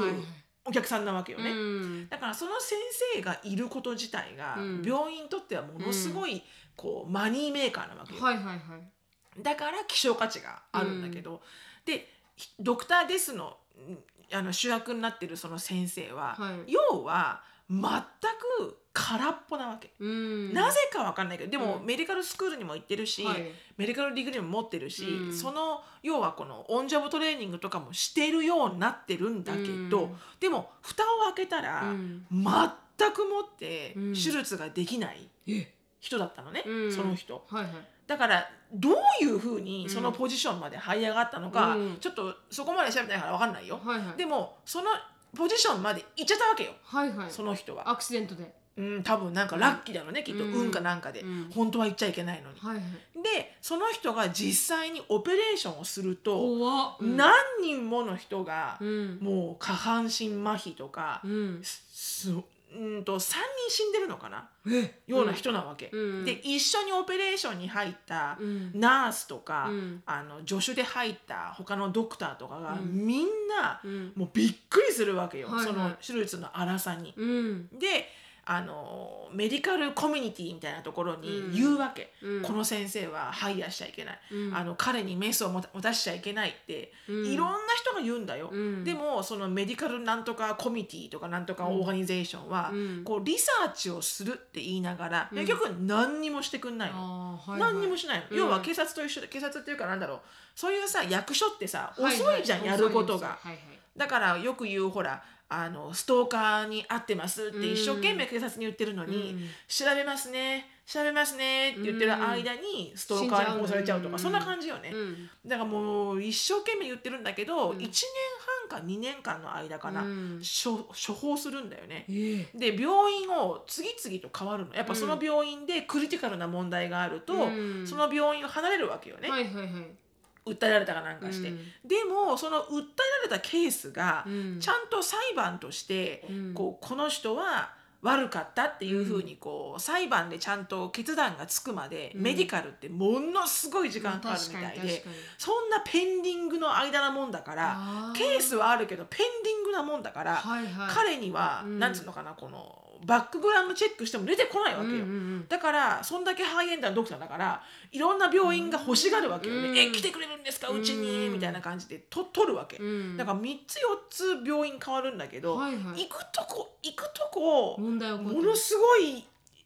お客さんなわけよね。うん。だからその先生がいること自体がうん。病院にとってはものすごいこうマニーメーカーなわけよ。はいはいはい。だから希少価値があるんだけど、でドクター・デスのんあの主役になってるその先生は、はい。要は全く空っぽなわけ。うん。なぜかわかんないけどでもうん。メディカルスクールにも行ってるし、はい。メディカルディグリーも持ってるし、うん。その要はこのオンジャブトレーニングとかもしてるようになってるんだけど、うん。でも蓋を開けたら、うん。全くもってうん。手術ができないえ？人だったのね、うん。その人。はいはい。だからどういうふうにそのポジションまで這い上がったのか、うん。ちょっとそこまで調べてないから分かんないよ、はいはい。でもそのポジションまで行っちゃったわけよ。はいはい。その人は、アクシデントでうん、多分なんかラッキーだろうね、きっとうん運かなんかで、うん。本当は行っちゃいけないのに。はいはい。でその人が実際にオペレーションをすると、何人もの人が、うん。もう下半身麻痺とか、うん。すうんと3人死んでるのかな？え？ような人なわけ、うん。で一緒にオペレーションに入ったうん。ナースとか、うん。あの助手で入った他のドクターとかが、うん。みんなうん。もうびっくりするわけよ、はいはい。その手術の荒さに。うん。であのメディカルコミュニティみたいなところに言うわけ、うん。この先生はハイヤーしちゃいけない、うん。あの彼にメスを持たしちゃいけないって、うん。いろんな人が言うんだよ、うん。でもそのメディカルなんとかコミュニティとかなんとかオーガニゼーションは、うん。こうリサーチをするって言いながら、うん。結局何にもしてくんないの。はいはい。何にもしないの、うん。要は警察と一緒で警察っていうかなんだろう。そういうさ役所ってさ遅はいはい。じゃん、やることが、はいはい。だからよく言うほらあのストーカーに会ってますって一生懸命警察に言ってるのに、うん。調べますね調べますねって言ってる間にストーカーに殺されちゃうとか、うん。そんな感じよね、うん。だからもう一生懸命言ってるんだけど、うん。1年半か2年間の間かな、うん。処処方するんだよね。ええ。で病院を次々と変わるの。やっぱその病院でクリティカルな問題があると、うん。その病院を離れるわけよね、はいはいはい訴えられたかなんかして、うん。でもその訴えられたケースがうん。ちゃんと裁判として、うん。こうこの人は悪かったっていうふうにこう、裁判でちゃんと決断がつくまで、うん。メディカルってものすごい時間かかるみたいでそんなペンディングの間なもんだからケースはあるけどペンディングなもんだから、彼には、うん。なんつうのかなこのバックグラウンドチェックしても出てこないわけよ。うんうんうん。だからそんだけハイエンドなドクターだからいろんな病院が欲しがるわけよ。ね「うん。え来てくれるんですか？うちに」うん。みたいな感じでと取るわけ、うん。だから3つ4つ病院変わるんだけど、はいはい。行くとこ行くとこものすごい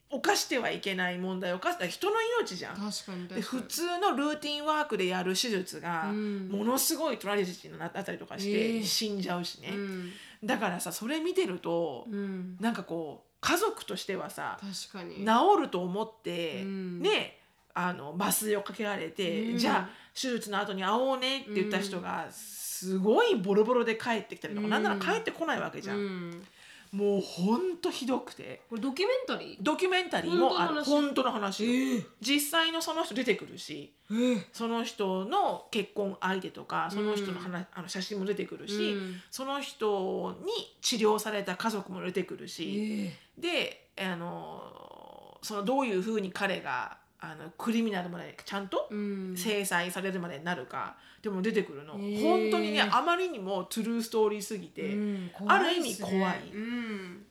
犯してはいけない問題を犯した人の命じゃん。で普通のルーティンワークでやる手術がうん。ものすごいトラジェになったりとかしえてえ。死んじゃうしね、うん。だからさそれ見てるとうん。なんかこう家族としてはさ確かに。治ると思って、うん。ねあの麻酔をかけられて、うん。じゃあ手術の後に会おうねって言った人がすごいボロボロで帰ってきたりとか、うん。なんなら帰ってこないわけじゃん、うんもうほんとひどくて。これドキュメンタリー？ドキュメンタリーもある。本本当の話よ、ええ。実際のその人出てくるしええ。その人の結婚相手とかその人の話、あの写真も出てくるし、うん。その人に治療された家族も出てくるし、えであのそのどういうふうに彼があのクリミナルまでちゃんとえうん。制裁されるまでになるかでも出てくるの、へー。本当にねあまりにもトゥルーストーリーすぎて、うんある意味怖い。うん。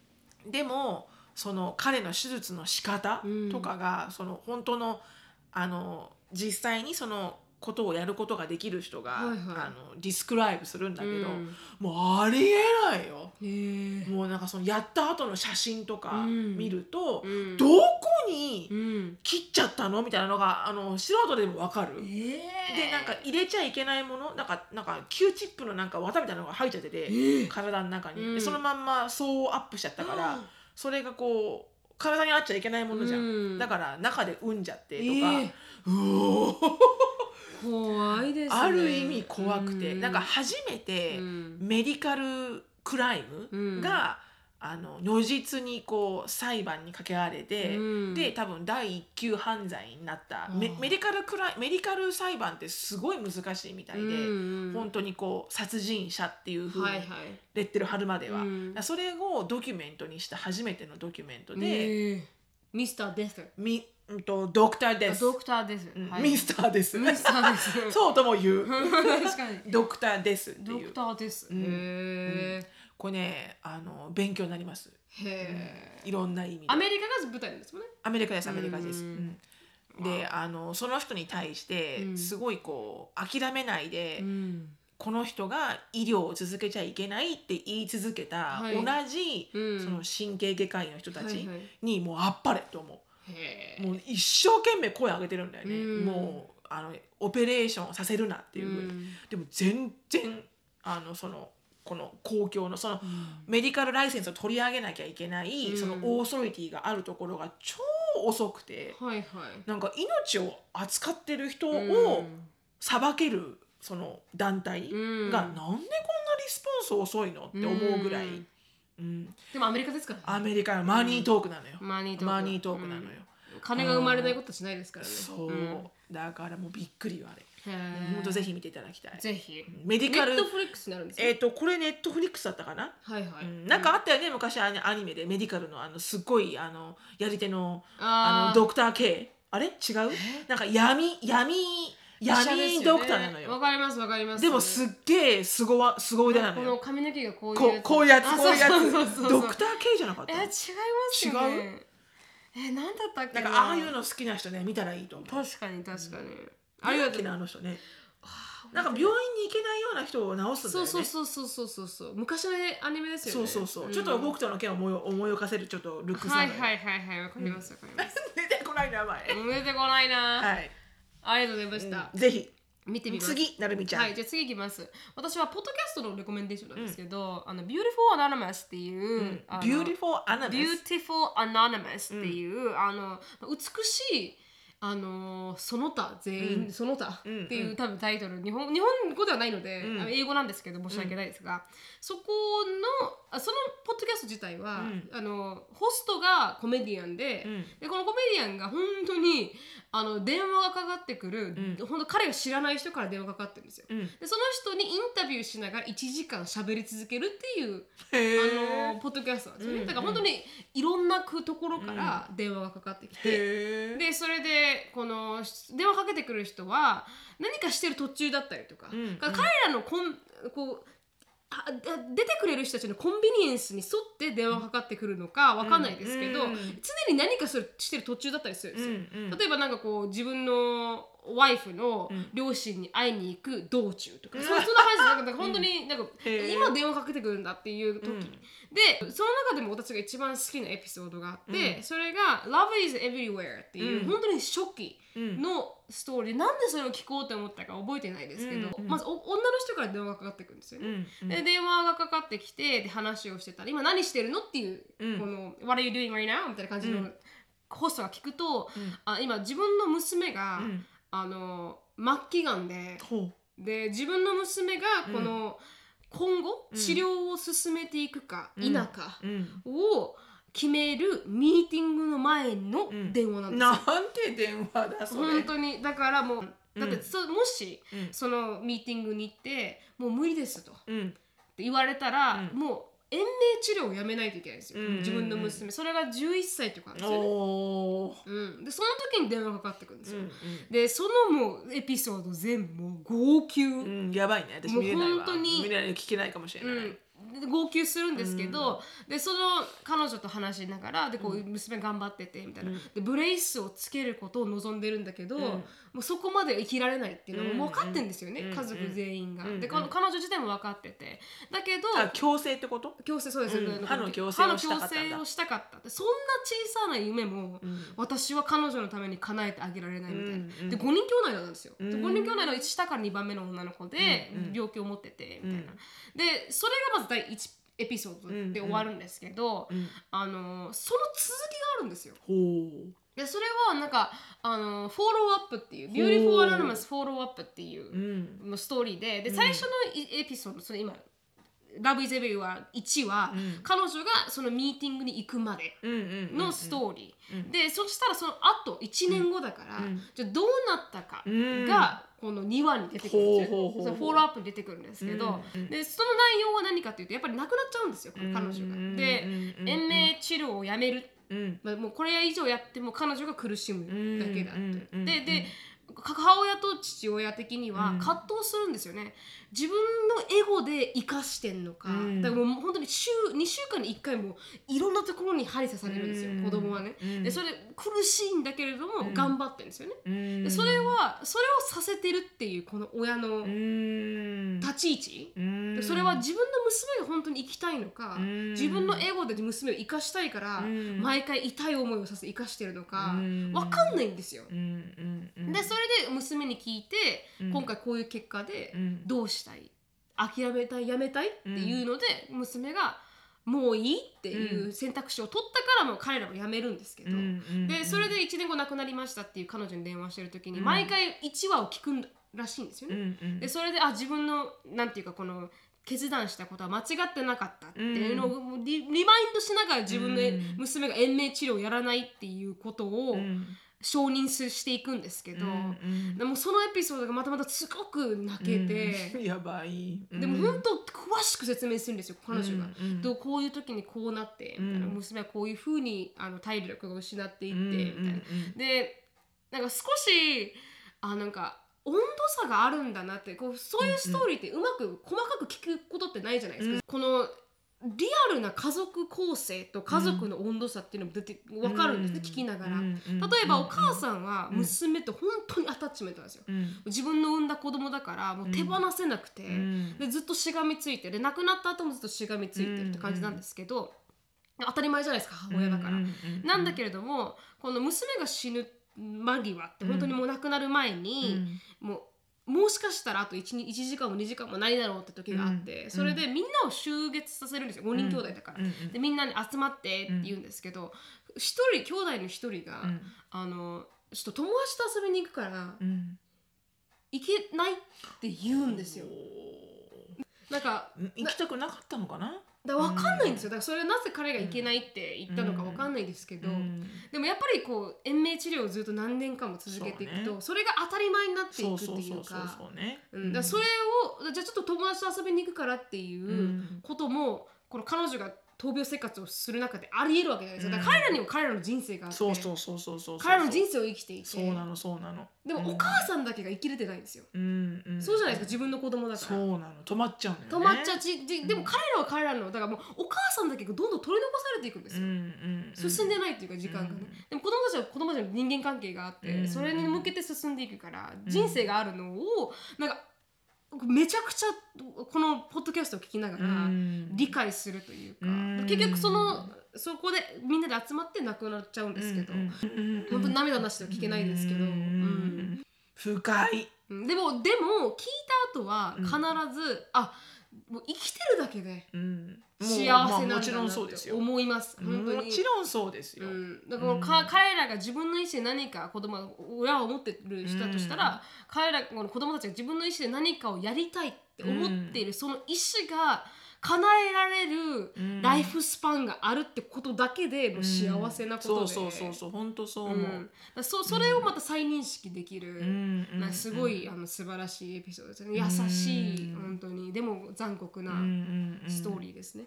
でもその彼の手術の仕方とかが、その本当のあの実際にそのことをやることができる人が、はいはい。あのディスクライブするんだけど、うん。もうありえないよ。もうなんかそのやった後の写真とかうん。見ると、うん。どこにうん。切っちゃったの？みたいなのがあの素人でもわかる。え。でなんか入れちゃいけないものなんかなんか Q チップのなんか綿みたいなのが入っちゃってて、え。体の中に、うん。でそのまんまそうアップしちゃったから、それがこう体に合っちゃいけないものじゃん、うん。だから中で産んじゃってとか、ええ。うおー怖いですね。ある意味怖くて、うん。なんか初めてうん。メディカルクライムが、あの如実にこう裁判にかけられて、うん。で多分第一級犯罪になった。メメディカルクライメディカル裁判ってすごい難しいみたいで、うん本当にこう殺人者っていうふうにはいはい。レッテル貼るまでは、それをドキュメントにした初めてのドキュメントで、ええミスターデスみうんとドクターです。ドクターです。ミスターです。ミスターです。そうとも言う。確かに。ドクターですってドクいうターです。うん。へこれねあの勉強になります。えへえいろんな意味で。アメリカが舞台なんですもんね。アメリカですアメリカです、うん。うん。であのその人に対してうん。すごいこう諦めないで、うん。この人が医療を続けちゃいけないって言い続けた、はい。同じ、うん。その神経外科医の人たちはいはい。にもうあっぱれと思う。もう一生懸命声上げてるんだよね、うん。もうあのオペレーションさせるなっていうふうに、うん。でも全然あのそのこの公共のその、メディカルライセンスを取り上げなきゃいけない、うん。そのオーソリティがあるところが超遅くて、はいはい。なんか命を扱ってる人うん。を裁けるその団体うん。がなんでこんなリスポンス遅いのって思うぐらい、うん。うんでもアメリカですからアメリカのマニートークなのよ、マニートークマニートークなのよ、金が生まれないことはしないですからね。そう、ん。だからもうびっくりよあれ。本当ぜひ見ていただきたい。ぜひ。メディカルネットフリックスになるんですよえっ、とこれネットフリックスだったかな、はいはい。うん。なんかあったよね昔アニアニメで。メディカルのあのすっごいあのやり手のあのドクター K あれ？違う？なんか闇闇闇ドクターなのよ。わかりますわかります。でもすっげえすごわすご腕なのこよの髪の毛がこういうこうこういうやつあこういうやそうそうそうそうつドクター系じゃなかったえ違いますよね。えなんだったっけな。んかああいうの好きな人ね見たらいいと思う。確かに確かに、ありがとう。あの人ね。なんか病院に行けないような人を治すんだよね。そうそうそうそうそうそう。そう昔のアニメですよね。そうそうそう、ん。ちょっと僕との件を思い思い浮かせるちょっとルックスなはいのよはいはいはいわかりますわかります、出てこない名前。出てこないな、はい、ありがとうございました、ぜひ。見てみます。次なるみちゃん、はい、じゃあ次いきます。私はポッドキャストのレコメンデーションなんですけど、あの Beautiful Anonymous っていう、あの Beautiful Anonymous Beautiful Anonymous っていう、あの美しいあのその他全員、その他っていう、多分タイトル日本日本語ではないので、あの英語なんですけど申し訳ないですが、そこのあそのポッドキャスト自体は、あのホストがコメディアンで,、でこのコメディアンが本当にあの電話がかかってくる、本当彼が知らない人から電話がかかってるんですよ。でその人にインタビューしながら1時間喋り続けるっていうへあのポッドキャストなんですよね、だから本当にいろんなところから電話がかかってきて、へでそれでこの電話かけてくる人は何かしてる途中だったりとか,、ん彼らのこんこう出てくれる人たちのコンビニエンスに沿って電話かかってくるのかわかんないですけど、うん。うん常に何かするしてる途中だったりするんですよ。うんうん。例えばなんかこう自分のワイフの両親に会いに行く道中とか、そそんな感じで なんか本当になんか、今電話かけてくるんだっていう時、でその中でも私が一番好きなエピソードがあって、それが「Love is Everywhere」っていう、本当に初期のストーリー、なんでそれを聞こうと思ったか覚えてないですけど、まずお女の人から電話がかかってくるんですよね。うんで電話がかかってきてで話をしてたら「今何してるの?」っていう、うん。この「What are you doing right now?」みたいな感じの、ホストが聞くと、あ今自分の娘が、ん。あの末期がんでほで自分の娘がこの、今後治療を進めていくか否かううん。を決めるミーティングの前の電話なんですよ。なんて電話だそれ？本当に。だからもうだって、そもし、うん。そのミーティングに行ってもう無理ですと。ってうん言われたら、もう延命治療をやめないといけないんですよ、うんうんうん。自分の娘。それが11歳とかなんですよね、うん、でその時に電話がかかってくるんですよ、うんでそのもうエピソード全部もう号泣、うんうんやばいね。私もう見れないわ。本当に見れない聞けないかもしれない。うんで号泣するんですけど、でその彼女と話しながらでこう娘頑張っててみたいな、でブレイスをつけることを望んでるんだけど、もうそこまで生きられないっていうのも分かってんですよね、家族全員が。でこの彼女自体も分かってて。だけどあ強制ってこと？矯正そうです、うん。歯の矯正をしたかったそんな小さな夢も、私は彼女のために叶えてあげられないみたいな、で5人兄弟なんですよ、で5人兄弟の下から2番目の女の子で、病気を持っててみたいな、でそれがまず第1エピソードで終わるんですけど、あのその続きがあるんですよ。でそれはなんかあのフォローアップっていう「Beautiful Anonymous フォローアップ」っていうう。ストーリーでで最初のいエピソードそれ今「Love is Everywhere」1は、彼女がそのミーティングに行くまでうんうんのストーリー、でそしたらその後1年後だから、じゃあどうなったかん。がこの2話に出てくるんですよ、フォローアップに出てくるんですけど、でその内容は何かというとやっぱりなくなっちゃうんですよ彼女が。うんでうん。延命治療をやめる。うん。まあ、もうこれ以上やっても彼女が苦しむだけだって、うんうんでで母親と父親的には葛藤するんですよね、自分のエゴで生かしてんのか、ん。だからもう本当に週2週間に1回もいろんなところに針刺されるんですよ、うん。子供はね、でそれ苦しいんだけれども頑張ってるんですよね、うん。でそれはそれをさせてるっていうこの親のうん。立ち位置、それは自分の娘が本当に生きたいのか、ん。自分のエゴで娘を生かしたいから、ん。毎回痛い思いをさせて生かしてるのか、うん。わかんないんですよ。うん。うん。うん。でそれで娘に聞いて、今回こういう結果でん。どうしたい諦めたいやめたいっていうので、娘がもういいっていう選択肢を取ったからもう彼らも辞めるんですけど、うんうんでそれで1年後亡くなりましたっていう彼女に電話してる時に毎回1話を聞くらしいんですよね。うんうん。でそれであ自分のなんていうかこの決断したことは間違ってなかったっていうのをリ,、リマインドしながら自分の娘が延命治療をやらないっていうことを承認すしていくんですけど、うんでもそのエピソードがまたまたすごく泣けて。やばい。でも本当詳しく説明するんですよ彼女が、どうこういう時にこうなってみたいな、娘はこういうふうにあの体力が失っていってみたいな、でなんか少しあなんか温度差があるんだなってこうそういうストーリーってうまく細かく聞くことってないじゃないですか、このリアルな家族構成と家族の温度差っていうのも出て分かるんですね、聞きながら、例えばお母さんは娘と本当にアタッチメントなんですよ、自分の産んだ子供だからもう手放せなくて、でずっとしがみついてで亡くなった後もずっとしがみついてるって感じなんですけど、当たり前じゃないですか母親だから、なんだけれどもこの娘が死ぬ間際って本当にもう亡くなる前に、もうもしかしたらあと 1, 1時間も2時間もないだろうって時があって、うん、それでみんなを集結させるんですよ。5人兄弟だから、うん、でみんなに集まってって言うんですけど一、人兄弟の1人が、あのちょっと友達と遊びに行くから、行けないって言うんですよ。なんか行きたくなかったのかな？だ分かんないんですよ。だからそれはなぜ彼がいけないって言ったのか分かんないですけど、でもやっぱりこう延命治療をずっと何年間も続けていくとそ,、れが当たり前になっていくっていうか。それをじゃあちょっと友達と遊びに行くからっていうことも、この彼女が闘病生活をする中でありえるわけじゃないですか,、彼らにも彼らの人生があって。そうそうそうそうそう彼らの人生を生きていて。そうなのそうなの。でもお母さんだけが生きれてないんですよ、うんうん、そうじゃないですか自分の子供だから。そうなの。止まっちゃうのよ、ね、止まっちゃうちでも彼らは彼らのだからもうお母さんだけがどんどん取り残されていくんですよ、うんうんうん、進んでないっていうか時間がね、うん、でも子供たちは子供たちの人間関係があって、それに向けて進んでいくから人生があるのをなんかめちゃくちゃこのポッドキャストを聞きながら理解するというか、結局そのそこでみんなで集まって亡くなっちゃうんですけど、本当に涙なしでは聞けないですけど、深いでもでも聞いた後は必ず、あもう生きてるだけで幸せなんだなって思います、もちろんそうですよ、だからか、彼らが自分の意思で何か子供親を持ってる人だとしたら、彼らこの子供たちが自分の意思で何かをやりたいって思っている、その意思が叶えられるライフスパンがあるってことだけでも幸せなことで、うん、そうそうそうそう本当そう思う、うん、そそれをまた再認識できる、うん、すごい、あの素晴らしいエピソードですね。優しい、本当に。でも残酷なストーリーですね、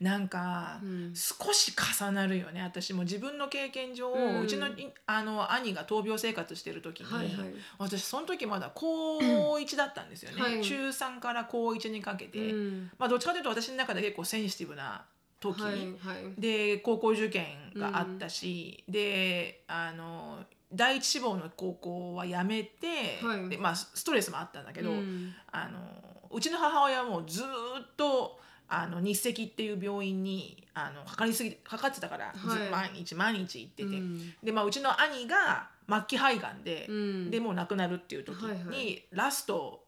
なんか、少し重なるよね私も。自分の経験上、うちのあの兄が闘病生活してる時に、はいはい、私その時まだ高1だったんですよね、はい、中3から高1にかけて、まあどっちかというと私の中で結構センシティブな時、はいはい、で高校受験があったし、であの第一志望の高校は辞めて、はい、でまあ、ストレスもあったんだけど、あのうちの母親はもうずっとあの日赤っていう病院にあのかかりすぎかかってたから、はい、毎日毎日行ってて、うん、で、まあ、うちの兄が末期肺がんで、うん、でもう亡くなるっていう時に、はいはい、ラスト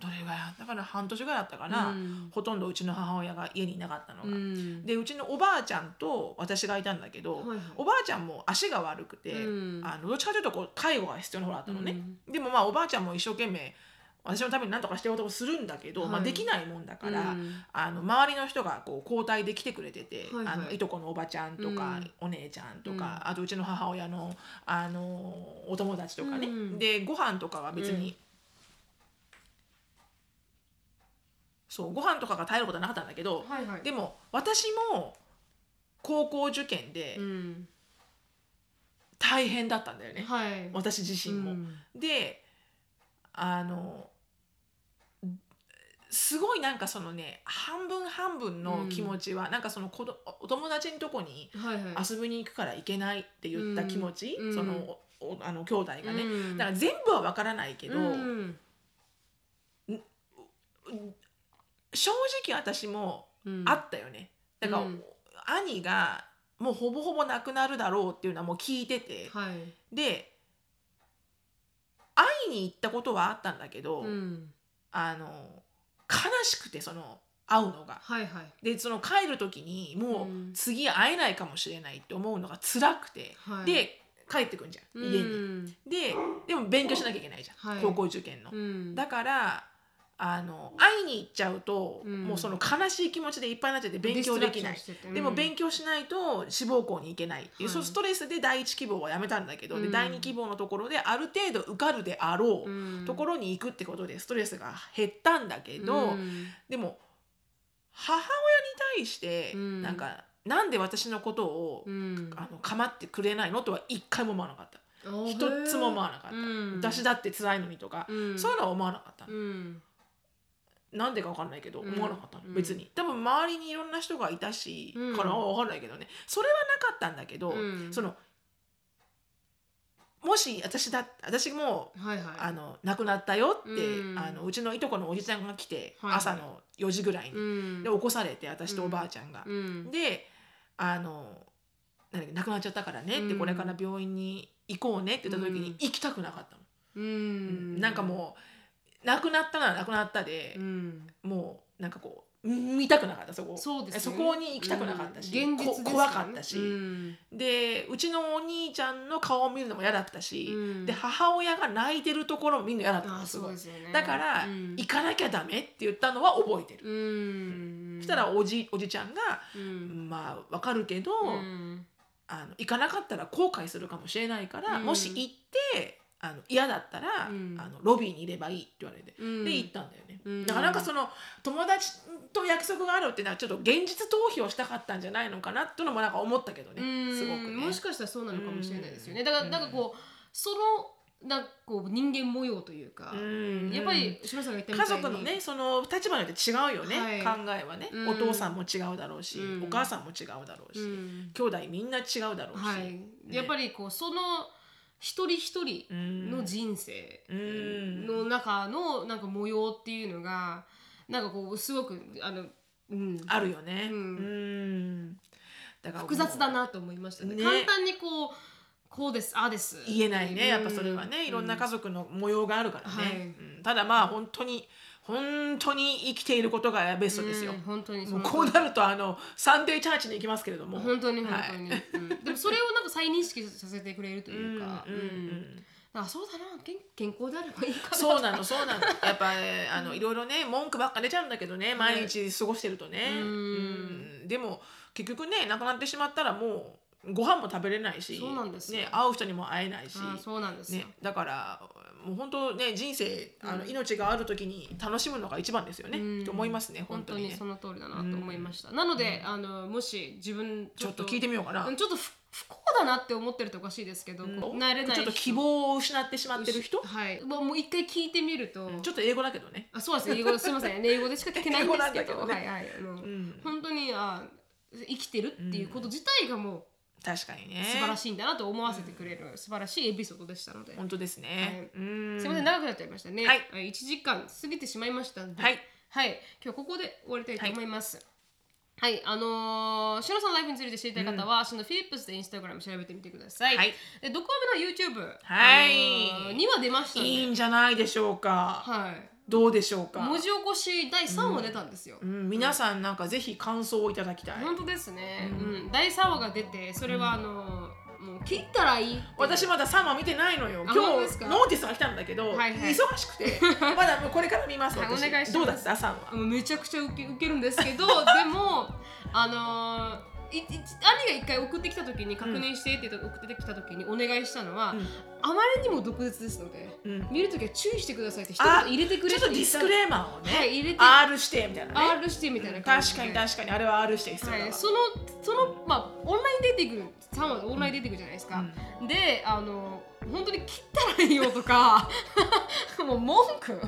どれぐらいだから半年ぐらいだったかな、うん、ほとんどうちの母親が家にいなかったのが、うん、でうちのおばあちゃんと私がいたんだけど、はいはい、おばあちゃんも足が悪くて、うん、あのどっちかというとこう介護が必要な方だったのね、でもまあおばあちゃんも一生懸命私のために何とかしてようとするんだけど、はい、まあ、できないもんだから、うん、あの周りの人がこう交代で来てくれてて、はいはい、あのいとこのおばちゃんとか、うん、お姉ちゃんとか、うん、あとうちの母親のあのお友達とかね、でご飯とかは別に、そうご飯とかが耐えることはなかったんだけど、はいはい、でも私も高校受験で、大変だったんだよね、はい、私自身も。であのすごいなんかそのね半分半分の気持ちは、うん、なんかその子どお友達のとこに遊びに行くから行けないって言った気持ち、そのあの兄弟がね、うん、だから全部は分からないけど、正直私もあったよね。だから、兄がもうほぼほぼなくなるだろうっていうのはもう聞いてて、はい、で会いに行ったことはあったんだけど、あの悲しくてその会うのが。はいはい、でその帰る時にもう次会えないかもしれないって思うのが辛くて、はい、で帰ってくんじゃん家に。うん、ででも勉強しなきゃいけないじゃん、はい、高校受験の。うん、だからあの会いに行っちゃうと、うん、もうその悲しい気持ちでいっぱいになっちゃって勉強できない、うん、でも勉強しないと志望校に行けないっていう、そのストレスで第一希望はやめたんだけど、うん、で第二希望のところである程度受かるであろうところに行くってことでストレスが減ったんだけど、でも母親に対してなんか、なんで私のことを、あの構ってくれないのとは一回も思わなかった。あ一つも思わなかった、うん。私だって辛いのにとか、うん。そういうのは思わなかった。の、うんなんでか分かんないけどうん。思わなかったの、うん。別に。多分周りにいろんな人がいたし、うん。から分かんないけどね。それはなかったんだけど、うん。そのもし私だ私もはいはい。あの亡くなったよって、うん。あのうちのいとこのおじちゃんが来て、はいはい。朝の4時ぐらいに、うん。で起こされて私とおばあちゃんが。うん。であのなんだっけ亡くなっちゃったからねって、うん。これから病院に行こうねって言った時にうん。行きたくなかったの。うん。なんかもう亡くなったなら亡くなったでう、ん。もうなんかこう見たくなかったそこ。そうですよねそこに行きたくなかったし、うん。現実ですこ怖かったし、うん。でうちのお兄ちゃんの顔を見るのも嫌だったし、うん。で母親が泣いてるところもみんな嫌だったすごい。ね。だから、うん。行かなきゃダメって言ったのは覚えてる、うん。そしたらおじおじちゃんが、うん。まあわかるけど、うん。あの行かなかったら後悔するかもしれないから、うん。もし行ってあの嫌だったら、うん。あのロビーにいればいいって言われて、うん。で行ったんだよね、うん。だからなんかその友達と約束があるっていうのはちょっと現実逃避をしたかったんじゃないのかなっていうのもなんか思ったけどね、うん。すごくね。もしかしたらそうなのかもしれないですよね、うん。だからなんかこうそのなんかこう人間模様というか、うん。やっぱり志村さんが言ったみ家たいに。族のねその立場によって違うよね、はい。考えはね、うん。お父さんも違うだろうし、うん。お母さんも違うだろうし、うん。兄弟みんな違うだろうし、はい。ねやっぱりこうその一人一人うんの人生うんの中のなんか模様っていうのがなんかこうすごくあの、うん、あるよね、うん。うん。だから複雑だなと思いましたね。ね。簡単にこうこうですああです。言えないね。やっぱそれはうん。ねいろんな家族の模様があるからね、はい。うん。ただまあ本当に本当に生きていることがベストですよ、うん本当にもうのこうなるとあのサンデーチャーチに行きますけれども。本当に本はい当に、うんでもそれをなんか再認識させてくれるというか、うんうんうんうん。あそうだな。健健康であればいいかな。そうなのそうなの。やっぱ、えーあのいろいろね文句ばっか出ちゃうんだけどね。はい毎日過ごしてるとね、うん。うん。でも結局ね亡くなってしまったらもうご飯も食べれないし。そうなんですよ。ね、会う人にも会えないし、あそうなんですよ、ね、だからもう本当ね人生あの、命がある時に楽しむのが一番ですよね、うん。と思いますね本本当にその通りだなと思いました、なので、あのもし自分ちょっと聞いてみようかな、うんちょっと不不幸だなって思ってるとおかしいですけど、こう慣れないちょっと希望を失ってしまってる人、はい。もうもう一回聞いてみると、ちょっと英語だけどね。あそうです英語すみません。英語でしか聞けないんですけど。ね。はいはい。あの、ん。本当にあ生きてるっていうこと自体がも確かにね。う素晴らしいんだなと思わせてくれる素晴らしいエピソードでしたので、本当ですね、はい。うん。すみません長くなっちゃいましたね、はい。1時間過ぎてしまいましたんで。はい、はい、今日はここで終わりたいと思います。はい、あのー、シロさんのライフについて知りたい方は、そのフィリップスでインスタグラム調べてみてください。はい。で、ドクアメの YouTube、はい。あのーには出ましたね。いいんじゃないでしょうか、はい。どうでしょうか？文字起こし第3話出たんですよ。うん、皆さんなんかぜひ感想をいただきたい、本当ですね、うん。第3話が出てそれはあのーもう切ったらいい。私まだ3話見てないのよ。あ今日ノーティスが来たんだけど、はいはい。忙しくて まだもうこれから見ますはい私。お願いします。どうだった？3話。めちゃくちゃウケウケるんですけどでもあのー兄が一回送ってきた時に確認してって送ってきた時にお願いしたのは、うん。あまりにも毒舌ですので、うん。見るときは注意してくださいって一あ言入れてくれちょっとディスクレーマーをね、はい入れて。R してみたいなね。R してみたいな感じ確でかに確かに。あれは R して必要だわ、はい、そのそのまあオンライン出てくる3話でオンライン出てくるじゃないですか、であの本当に切ったらいいよとか もう文句。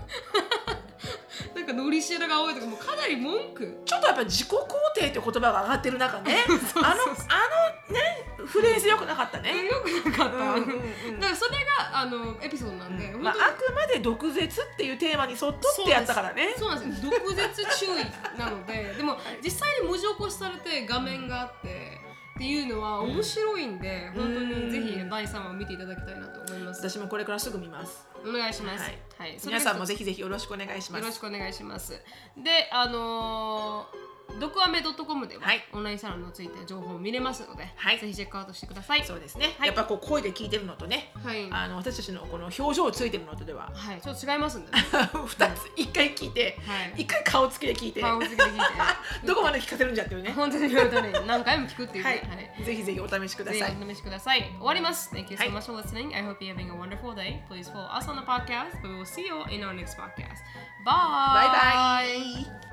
なんかのりしろが多いとかもうかなり文句。ちょっとやっぱ自己肯定って言葉が上がってる中ね。あのあのねフレーズよくなかったね、よくなかった、うんうんうん。だからそれがあのエピソードなんで、まあ、本当にあくまで毒舌っていうテーマに沿っとってやったからね。そうなんです。よ毒舌注意なのででも実際に文字起こしされて画面があってっていうのは面白いんで、本当にぜひ第3話を見ていただきたいなと思います。私もこれからすぐ見ます。お願いします、はい。はい、皆さんもぜひぜひよろしくお願いします。よろしくお願いします。であのードクアメ .com では、はい。オンラインサロンのついて情報も見れますので、はい。ぜひチェックアウトしてください。そうですね、はい。やっぱこう声で聞いてるのとねはい。あの私たちのこの表情ついてるのとでははい、ちょっと違いますんでね。二つ一回聞いてはい。一回顔つきで聞いて顔つきで聞いて。どこまで聞かせるんじゃっていうね。本当に本当に何回も聞くっていうはねい、ぜひぜひお試しください。ぜひお試しください。終わります。Thank you so はい。much for listening. I hope you're having a wonderful day. Please follow us on the podcast, we will see you in our next podcast. Bye. バイバイ